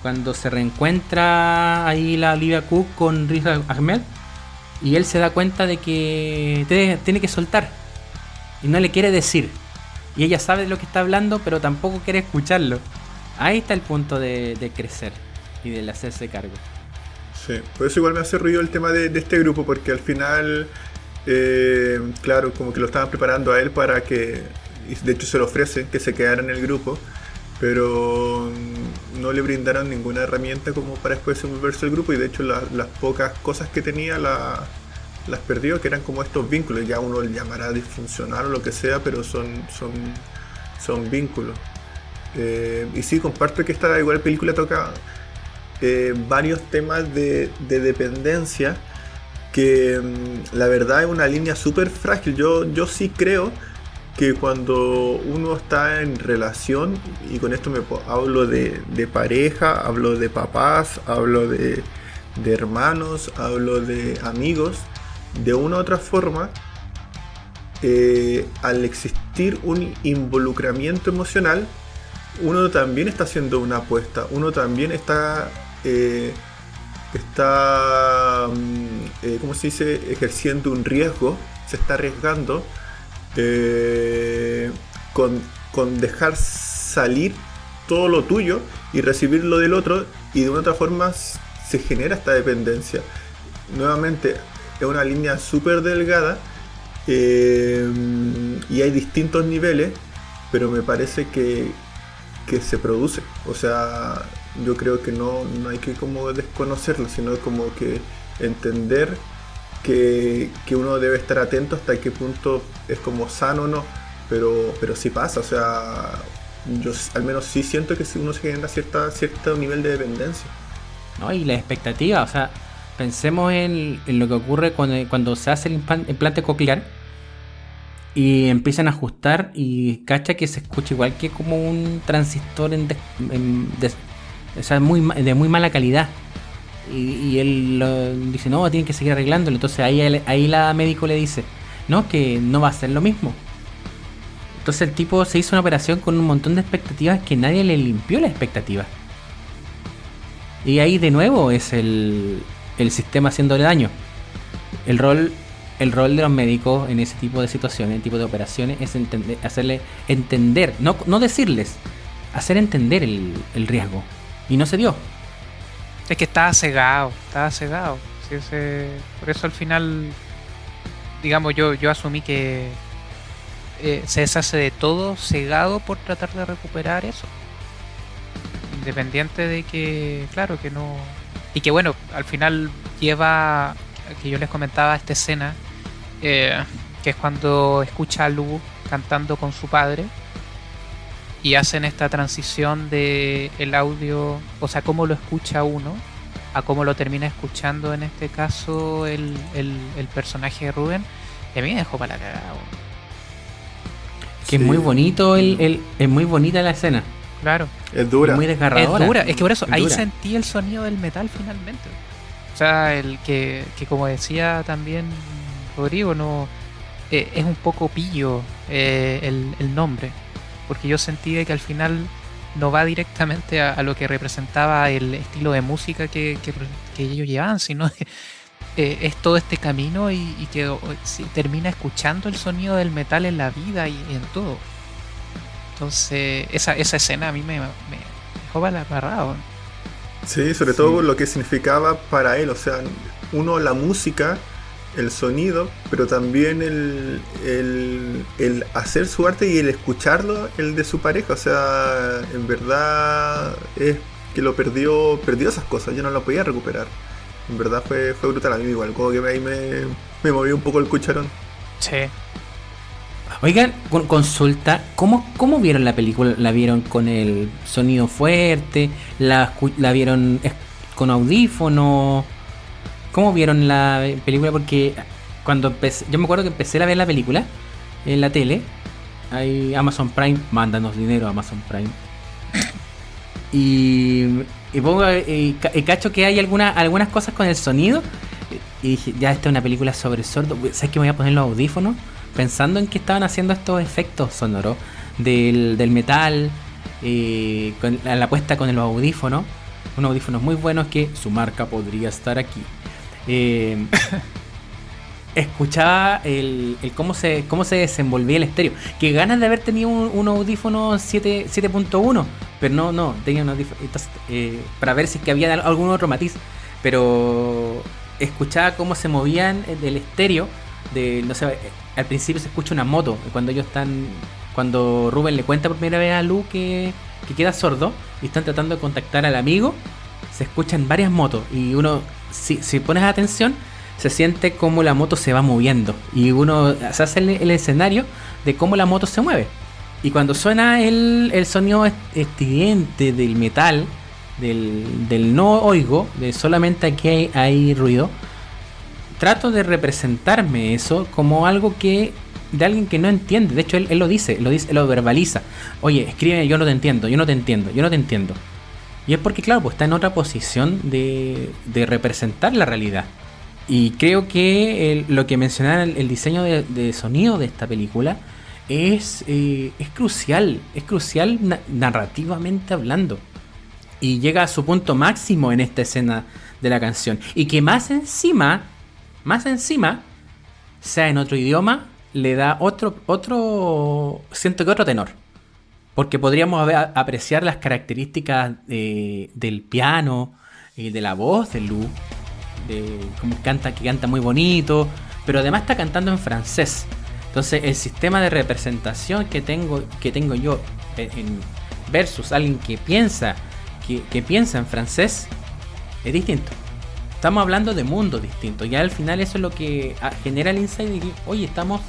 cuando se reencuentra ahí la Olivia Cook con Riz Ahmed y él se da cuenta de que tiene que soltar y no le quiere decir y ella sabe de lo que está hablando pero tampoco quiere escucharlo ahí está el punto de, de crecer y de hacerse cargo Sí, por eso igual me hace ruido el tema de, de este grupo, porque al final, eh, claro, como que lo estaban preparando a él para que, y de hecho se lo ofrecen, que se quedara en el grupo, pero mm, no le brindaron ninguna herramienta como para después desenvolverse el grupo, y de hecho la- las pocas cosas que tenía la- las perdió, que eran como estos vínculos, ya uno le llamará disfuncional o lo que sea, pero son, son, son vínculos. Eh, y sí, comparto que esta igual película toca eh, varios temas de, de dependencia que mm, la verdad es una línea súper frágil. Yo, yo sí creo que cuando uno está en relación, y con esto me hablo de, pareja, hablo de papás, hablo de, de hermanos, hablo de amigos, de una u otra forma, eh, al existir un involucramiento emocional, uno también está haciendo una apuesta, uno también está, eh, está, mm, eh, ¿cómo se dice?, ejerciendo un riesgo, se está arriesgando eh, con, con dejar salir todo lo tuyo y recibir lo del otro y de una otra forma se genera esta dependencia. Nuevamente, es una línea súper delgada y hay distintos niveles, pero me parece que, que se produce. O sea, yo creo que no, no hay que como desconocerlo, sino como que entender que, que uno debe estar atento hasta qué punto es como sano o no. Pero, pero sí pasa, o sea, yo al menos sí siento que uno se genera cierta, cierto nivel de dependencia. ¿no? Y la expectativa, o sea, pensemos en, en lo que ocurre cuando, cuando se hace el implan- implante coclear y empiezan a ajustar y cacha que se escucha igual que como un transistor en des- en o sea, muy, ma- de muy mala calidad. Y, y él dice, no, tienen que seguir arreglándolo. Entonces ahí, ahí la médico le dice, no, que no va a ser lo mismo. Entonces el tipo se hizo una operación con un montón de expectativas que nadie le limpió la expectativa. Y ahí de nuevo es el, el sistema haciéndole daño. El rol, el rol de los médicos en ese tipo de situaciones, en tipo de operaciones, es entender, hacerle entender, no, no decirles, hacer entender el, el riesgo. Y no se dio. Es que estaba cegado, estaba cegado. Sí, ese- por eso al final, digamos, yo, yo asumí que eh, se deshace de todo cegado por tratar de recuperar eso. Independiente de que, claro, que no... Y que bueno, al final lleva, que yo les comentaba esta escena, eh, que es cuando escucha a Lu cantando con su padre y hacen esta transición de el audio, o sea, cómo lo escucha uno a cómo lo termina escuchando en este caso el, el, el personaje de Rubén. Y a mí me dejó para la cagada. Que es muy bonito, el, el- es muy bonita la escena. Claro. Es dura. Es muy desgarradora. Es dura, es que por eso Es ahí dura. sentí el sonido del metal finalmente. O sea, el que, que como decía también Rodrigo, no eh, es un poco pillo eh, el, el nombre. Porque yo sentí de que al final no va directamente a, a lo que representaba el estilo de música que, que- que ellos llevaban, sino que eh, es todo este camino y, y que o- si termina escuchando el sonido del metal en la vida y, en todo. Entonces, esa, esa escena a mí me, me dejó weón. Sí, sobre Sí. todo lo que significaba para él, o sea, uno la música, el sonido, pero también el, el, hacer su arte y el escucharlo, el de su pareja, o sea, en verdad es que lo perdió, perdió esas cosas, ya no lo podía recuperar. En verdad fue, fue brutal a mí igual, como que ahí me, me movió un poco el cucharón. Sí. Oigan, con- consulta, ¿cómo, ¿cómo vieron la película? ¿La vieron con el sonido fuerte? ¿La, la vieron con audífono? ¿Cómo vieron la película? Porque cuando empecé, yo me acuerdo que empecé a ver la película en la tele. Hay Amazon Prime, mándanos dinero Amazon Prime. Y, y pongo, y ca- y cacho que hay alguna, algunas cosas con el sonido. Y dije, ya esta es una película sobre sordo. ¿Sabes que me voy a poner los audífonos? pensando en que estaban haciendo estos efectos sonoros del, del metal, eh, con la apuesta con los audífonos, unos audífonos muy buenos que su marca podría estar aquí. Eh, escuchaba el, el cómo, se, cómo se desenvolvía el estéreo. Que ganas de haber tenido un, un audífono 7 7.1, pero no, no, tenía un audífono. eh, para ver si es que había algún otro matiz. Pero escuchaba cómo se movían del estéreo. De, no sé, al principio se escucha una moto. Cuando ellos están. Cuando Rubén le cuenta por primera vez a Lu que, que queda sordo y están tratando de contactar al amigo, se escuchan varias motos. Y uno, si, si pones atención, se siente como la moto se va moviendo. Y uno se hace el, escenario de cómo la moto se mueve. Y cuando suena el, el sonido est- estridente del metal, del, del no oigo, de solamente aquí hay, ruido, trato de representarme eso como algo que de alguien que no entiende. De hecho, él, él lo dice, lo dice, lo verbaliza. Oye, escribe, yo no te entiendo, yo no te entiendo, yo no te entiendo. Y es porque, claro, pues está en otra posición de, representar la realidad. Y creo que lo que mencionaba el, diseño de, sonido de esta película es, eh, es crucial, es crucial na- narrativamente hablando. Y llega a su punto máximo en esta escena de la canción. Y que más encima, más encima, sea en otro idioma, le da otro, otro, siento que otro tenor. Porque podríamos apreciar las características de- del piano y de la voz de Lu, de cómo canta, que canta muy bonito, pero además está cantando en francés. Entonces el sistema de representación que tengo, que tengo yo en- versus alguien que piensa, que, que piensa en francés, es distinto. Estamos hablando de mundos distintos. Ya al final eso es lo que ah, genera el insight de que, oye, estamos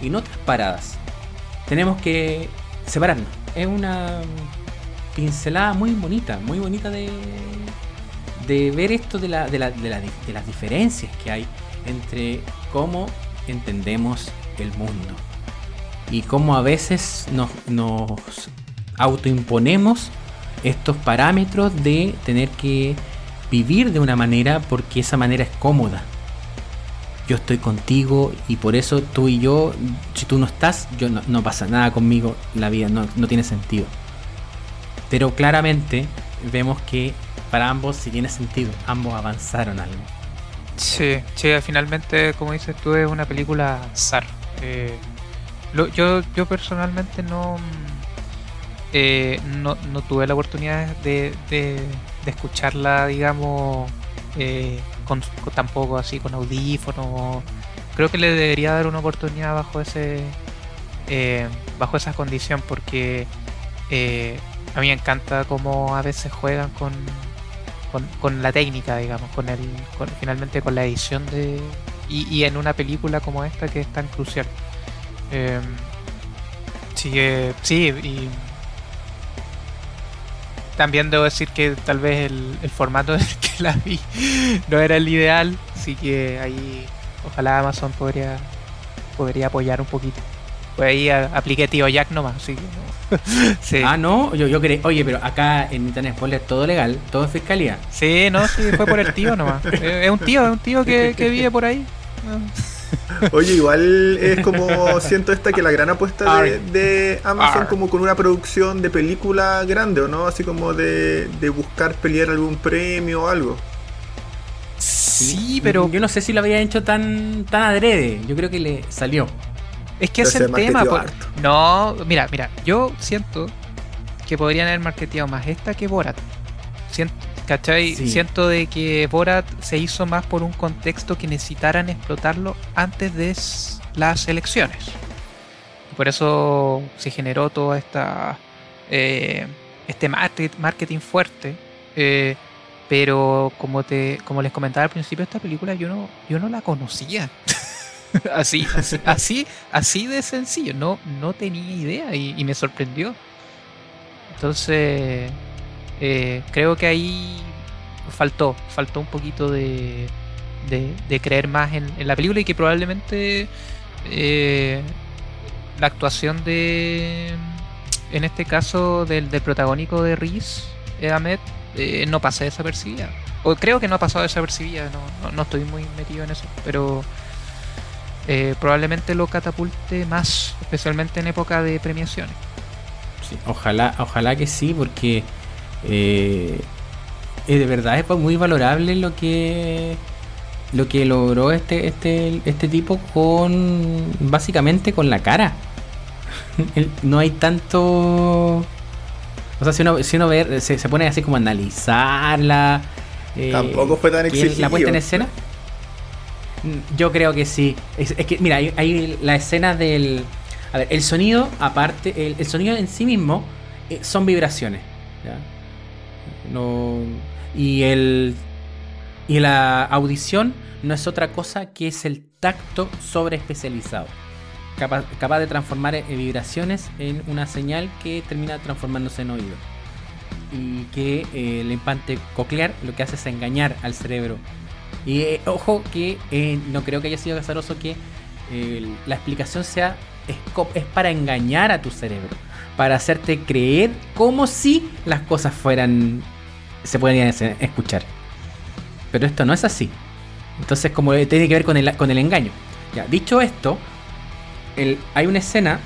en otras paradas. Tenemos que separarnos. Es una pincelada muy bonita, muy bonita de, de ver esto de, la, de, de las diferencias que hay entre cómo entendemos el mundo y cómo a veces nos, nos autoimponemos estos parámetros de tener que vivir de una manera porque esa manera es cómoda. Yo estoy contigo y por eso tú y yo, si tú no estás, yo no, no pasa nada conmigo, la vida no, no tiene sentido. Pero claramente vemos que para ambos sí tiene sentido, ambos avanzaron algo. Sí, sí, finalmente, como dices tú, es una película zar. Eh, yo, yo personalmente no, mm, eh, no, no tuve la oportunidad de, de- de escucharla, digamos, eh, con, con- tampoco así con audífonos. Creo que le debería dar una oportunidad bajo ese eh, bajo esa condición porque eh, a mí me encanta cómo a veces juegan con, con, la técnica, digamos, con el con- finalmente con la edición de y, en una película como esta que es tan crucial. Eh, sí, que- sí, y también debo decir que tal vez el, el formato en el que la vi no era el ideal, así que ahí ojalá Amazon podría podría apoyar un poquito. Pues ahí a- apliqué tío Jack nomás, así que sí. Ah, no, yo, yo creí, oye, pero acá en Internet Spoiler todo legal, todo fiscalía. Sí, no, sí, fue por el tío nomás. Eh, Es un tío, es un tío que, que vive por ahí. Oye, igual es como siento esta que la gran apuesta de, de Amazon como con una producción de película grande, ¿o no? Así como de, de buscar pelear algún premio o algo. Sí, pero Yo no sé si lo había hecho tan, tan adrede, yo creo que le salió. es que Pero es el tema. No, mira, mira, yo siento que podrían haber marketeado más esta que Borat. Siento, ¿Cachai? Sí. Siento de que Borat se hizo más por un contexto que necesitaran explotarlo antes de las elecciones. Por eso se generó toda esta eh, este market- marketing fuerte. eh, pero como te como les comentaba al principio esta película yo no yo no la conocía. así, así, así, así de sencillo. No, no tenía idea y, y me sorprendió. Entonces, eh, creo que ahí faltó, faltó un poquito de, de, creer más en, la película y que probablemente eh, la actuación de, en este caso, del, del protagónico de Reese, eh, Ahmed, eh, no pase desapercibida. O creo que no ha pasado desapercibida, no, no, no estoy muy metido en eso, pero eh, probablemente lo catapulte más, especialmente en época de premiaciones. Ojalá, ojalá que sí, porque eh, eh, de verdad es muy valorable lo que lo que logró este este este tipo con básicamente con la cara. no hay tanto o sea, si uno, si uno ve, se, se pone así como a analizarla. eh, Tampoco fue tan exigido. ¿La puesta en escena? Yo creo que sí. Es, es que, mira, hay, hay la escena del. A ver, el sonido, aparte, el, el sonido en sí mismo eh, son vibraciones. ¿ya? No, y el. Y la audición no es otra cosa que es el tacto sobre especializado. Capaz, capaz de transformar eh, vibraciones en una señal que termina transformándose en oído. Y que eh, el implante coclear lo que hace es engañar al cerebro. Y eh, ojo que no creo que haya sido azaroso que la explicación sea es, es para engañar a tu cerebro. Para hacerte creer como si las cosas fueran. Se podrían es- escuchar. Pero esto no es así. Entonces, como tiene que ver con el, con el engaño. Ya, dicho esto, el- hay una escena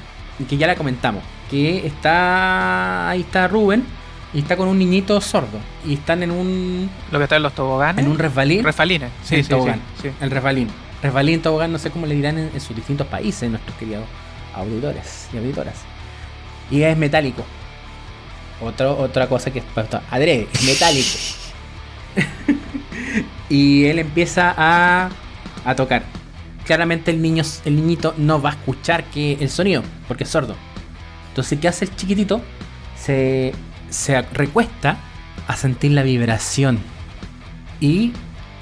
que ya la comentamos. Que está. Ahí está Rubén. Y está con un niñito sordo. Y están en un. Lo que está en los toboganes. En un resbalín. Refalines. Sí, El sí, sí, tobogán. sí. El resbalín. Resbalín, tobogán, no sé cómo le dirán en, en sus distintos países, nuestros queridos auditores y auditoras. Y es metálico. Otro, otra cosa que es puesto adrede, es metálico. y él empieza a, a tocar. Claramente el niño, el niñito no va a escuchar que el sonido, porque es sordo. Entonces, ¿qué hace el chiquitito? Se, se recuesta a sentir la vibración. Y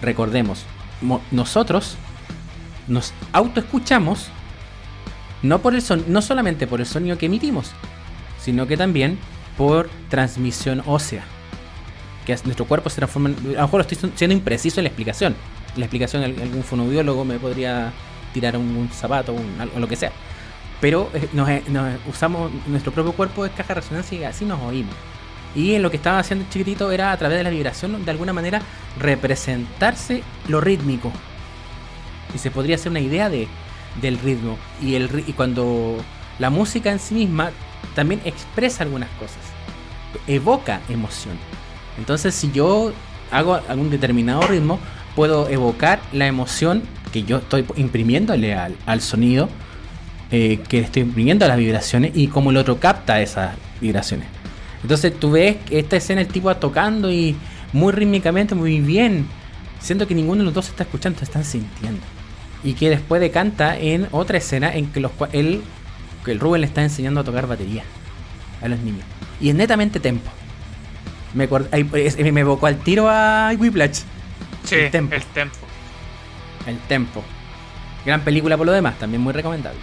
recordemos, mo- nosotros nos autoescuchamos no por el son no solamente por el sonido que emitimos, sino que también por transmisión ósea. Que es- nuestro cuerpo se transforma. en- a lo mejor estoy siendo impreciso en la explicación. La explicación al- algún fonoaudiólogo me podría tirar un, zapato un, algo- o lo que sea. Pero eh, eh, usamos nuestro propio cuerpo de caja de resonancia y así nos oímos. Y en lo que estaba haciendo el chiquitito era a través de la vibración, de alguna manera, representarse lo rítmico. Y se podría hacer una idea de, del ritmo. Y, el, y cuando la música en sí misma también expresa algunas cosas, evoca emoción. Entonces, si yo hago algún determinado ritmo, puedo evocar la emoción que yo estoy imprimiéndole al, al sonido, eh, que estoy imprimiendo a las vibraciones y cómo el otro capta esas vibraciones. Entonces tú ves esta escena el tipo tocando y muy rítmicamente, muy bien. Siento que ninguno de los dos está escuchando, están sintiendo. Y que después decanta en otra escena en que los él, que el Rubén le está enseñando a tocar batería a los niños. Y es netamente tempo. Me, me evocó al tiro a Whiplash. Sí, El tempo. El tempo. El tempo. Gran película por lo demás, también muy recomendable.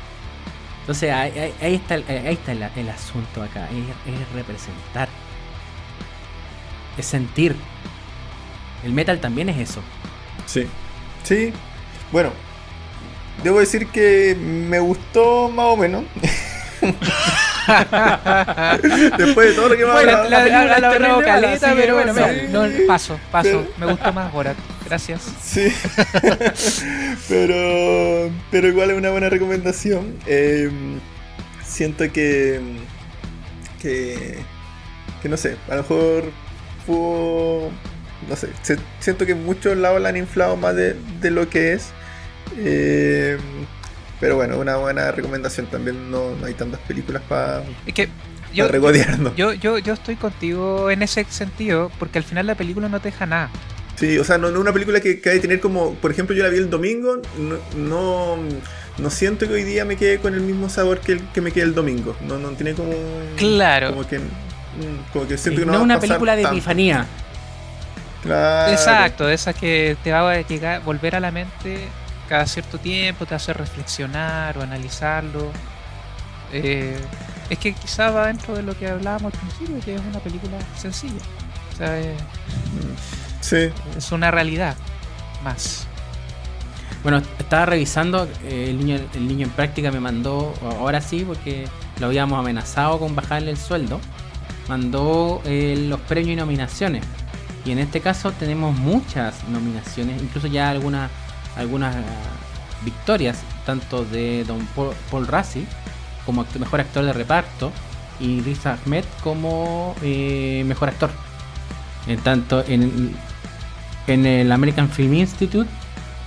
Entonces ahí, ahí- ahí está, el, ahí está el, el asunto acá, es, es representar. Es sentir. El metal también es eso. Sí. Sí. Bueno. Debo decir que me gustó más o menos. Después de todo lo que me ha Bueno, hablado. la, la, la, la terrible caleta, pero bueno, no, mira, sí. no, paso, paso. Pero- Me gustó más Borat. Gracias. Sí. pero, pero igual es una buena recomendación. Eh, siento que, que. que no sé, a lo mejor pudo. No sé, se- siento que muchos lados la han inflado más de, de lo que es. Eh, pero bueno, una buena recomendación. También no, no hay tantas películas para Es que yo, regodearnos. yo, yo, yo estoy contigo en ese sentido, porque al final la película no te deja nada. Sí, o sea, no, no una película que, que hay que tener como, por ejemplo, yo la vi el domingo, no, no, no siento que hoy día me quede con el mismo sabor que, el, que me quede el domingo. No, no tiene como... Claro. Como que, mm, como que siento que no no, es va a una pasar película de tanto. epifanía. Claro. Exacto, de esas que te va a llegar, volver a la mente cada cierto tiempo, te hace reflexionar o analizarlo. Eh, es que quizá va dentro de lo que hablábamos al principio, que es una película sencilla. O sea, es, Sí, es una realidad más. Bueno, estaba revisando, eh, el, niño, el niño en práctica me mandó, ahora sí, porque lo habíamos amenazado con bajarle el sueldo, mandó eh, los premios y nominaciones. Y en este caso tenemos muchas nominaciones, incluso ya algunas algunas victorias, tanto de Don Paul, Paul Rassi como mejor actor de reparto y Riz Ahmed como eh, mejor actor. En tanto en, en el American Film Institute,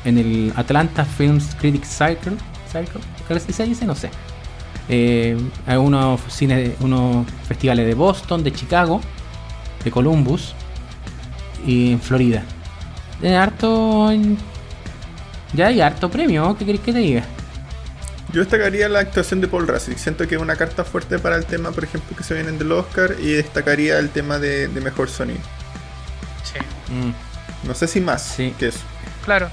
en el Atlanta Films Critics Circle, Circle ¿qué se dice? No sé. Eh, hay unos cines, unos festivales de Boston, de Chicago, de Columbus y en Florida. De harto. Ya hay harto premio, ¿qué querés que te diga? Yo destacaría la actuación de Paul Russell. Siento que es una carta fuerte para el tema, por ejemplo, que se vienen del Oscar. Y destacaría el tema de, de mejor sonido. Sí, Mm, No sé si más Sí. que eso. claro.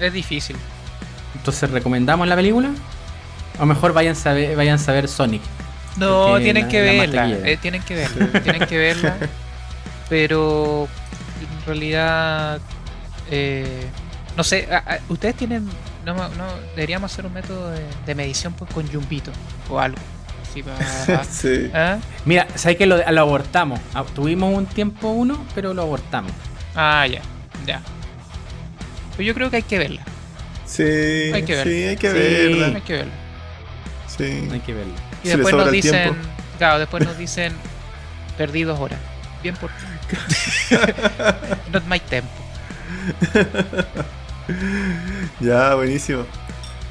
Es difícil. Entonces, ¿recomendamos la película? O mejor vayan a ver, vayan a ver Sonic. No, Porque tienen la- que la verla. eh, tienen que verla. tienen que verla. Pero en realidad, eh, no sé, ustedes tienen, no, no, deberíamos hacer un método de, de medición pues, con Jumbito o algo. Así para, Sí. ¿Ah? Mira, sabes que lo, lo abortamos. Ah, Tuvimos un tiempo uno, pero lo abortamos. Ah, ya, ya. Pero yo creo que hay que verla. Sí, Hay que verla. sí, hay que Sí. verla. Hay que verla. Sí. Hay que verlo. Y Si después nos dicen, tiempo. claro, después nos dicen, perdí dos horas. Bien por Not my tempo. Ya, buenísimo.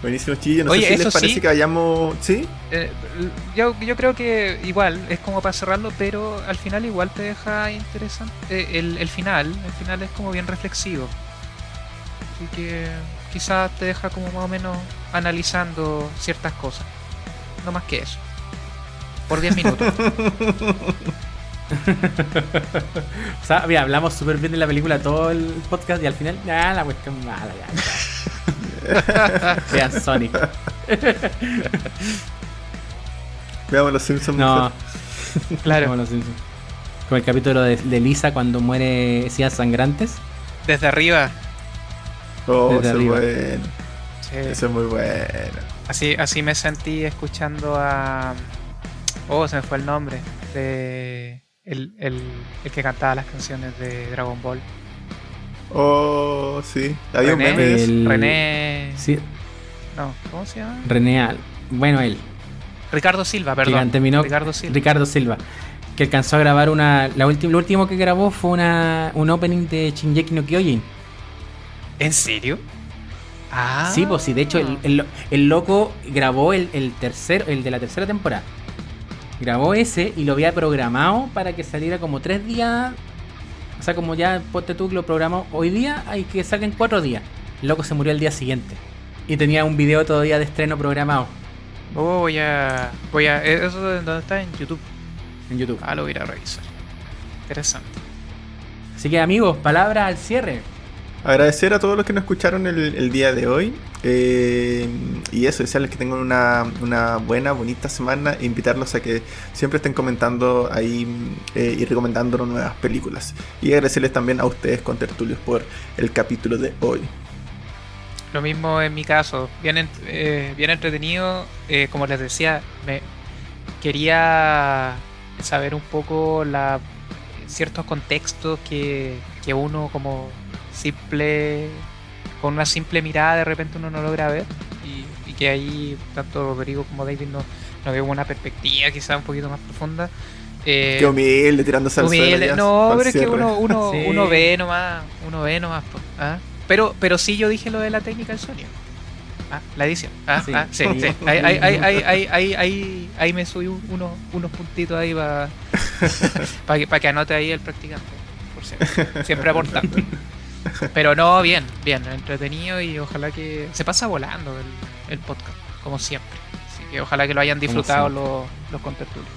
Buenísimo, chillo. No Oye, sé si les parece sí. que vayamos. ¿Sí? Eh, yo, yo creo que igual es como para cerrarlo, pero al final igual te deja interesante. eh, el, el final, el final es como bien reflexivo. Así que quizás te deja como más o menos analizando ciertas cosas. No más que eso. Por 10 minutos. O sea, mira, hablamos súper bien de la película todo el podcast y al final, ya, la cuestión mala, ya. Vean Sonic. Veamos los Simpsons. No, mejor. Claro, los Simpsons. Como el capítulo de, de Lisa cuando muere Cías Sangrantes. desde arriba. Oh, Desde eso es arriba. bueno. sí. Eso es muy bueno. Así, así me sentí escuchando a. Oh, se me fue el nombre. De. El, el, el que cantaba las canciones de Dragon Ball. Oh, sí. Había un René. meme de eso. El- René. Sí, No, ¿cómo se llama? René Al- Bueno, él. Ricardo Silva, perdón. que terminó Ricardo Silva. Ricardo Silva. Que alcanzó a grabar una. La última, lo último que grabó fue una, un opening de Shinjeki no Kyojin. ¿En serio? Ah. Sí, pues sí, de hecho el, el- el loco grabó el, el tercero, el de la tercera temporada. Grabó ese y lo había programado para que saliera como tres días. O sea, como ya ponte tú que lo programó hoy día, hay que salga en cuatro días. El loco se murió el día siguiente. Y tenía un video todavía de estreno programado Oh, voy a. Voy a. eh, ¿Eso de dónde está? En YouTube. en YouTube. Ah, lo voy a revisar. Interesante. Así que amigos, palabras al cierre. Agradecer a todos los que nos escucharon el, día de hoy. eh, y eso, desearles que tengan una, una buena, bonita semana. E invitarlos a que siempre estén comentando ahí eh, y recomendándonos nuevas películas. Y agradecerles también a ustedes, con tertulios, por el capítulo de hoy. Lo mismo en mi caso, bien, eh, bien entretenido. eh, como les decía, me quería saber un poco la, ciertos contextos que, que uno como simple, con una simple mirada de repente uno no logra ver. Y, y que ahí tanto Rodrigo como David no, no veo una perspectiva quizá un poquito más profunda. Eh, Qué humilde, tirándose al suelo. No, pero es que uno, uno, Sí. uno ve nomás, uno ve nomás. ¿ah? Pero, pero sí yo dije lo de la técnica del sonido. Ah, la edición. Ah, Sí. ah, sí, Sí. sí. Ahí, ahí, ahí, ahí, ahí, ahí, ahí, ahí me subí un- unos, unos puntitos ahí para que, pa' que anote ahí el practicante. Por siempre, siempre aportando. Pero no, bien, bien, entretenido y ojalá que se pasa volando el, el podcast, como siempre. Así que ojalá que lo hayan disfrutado los, los contertulios.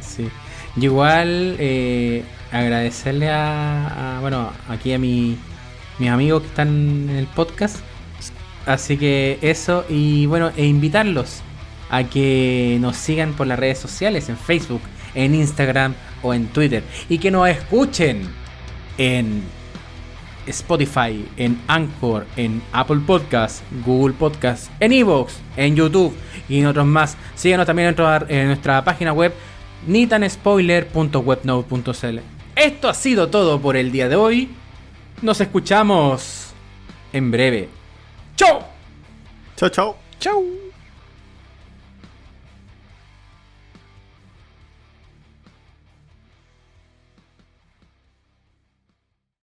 Sí. Y igual eh, agradecerle a, a- bueno, aquí a mi, mis amigos que están en el podcast. Así que eso, y bueno, e invitarlos a que nos sigan por las redes sociales, en Facebook, en Instagram o en Twitter. Y que nos escuchen en Spotify, en Anchor, en Apple Podcast, Google Podcast, en Evox, en YouTube y en otros más. Síganos también en nuestra, en nuestra página web nitanspoiler.webnode.cl. Esto ha sido todo por el día de hoy. Nos escuchamos en breve. ¡Chao! Chao, chao. Chau.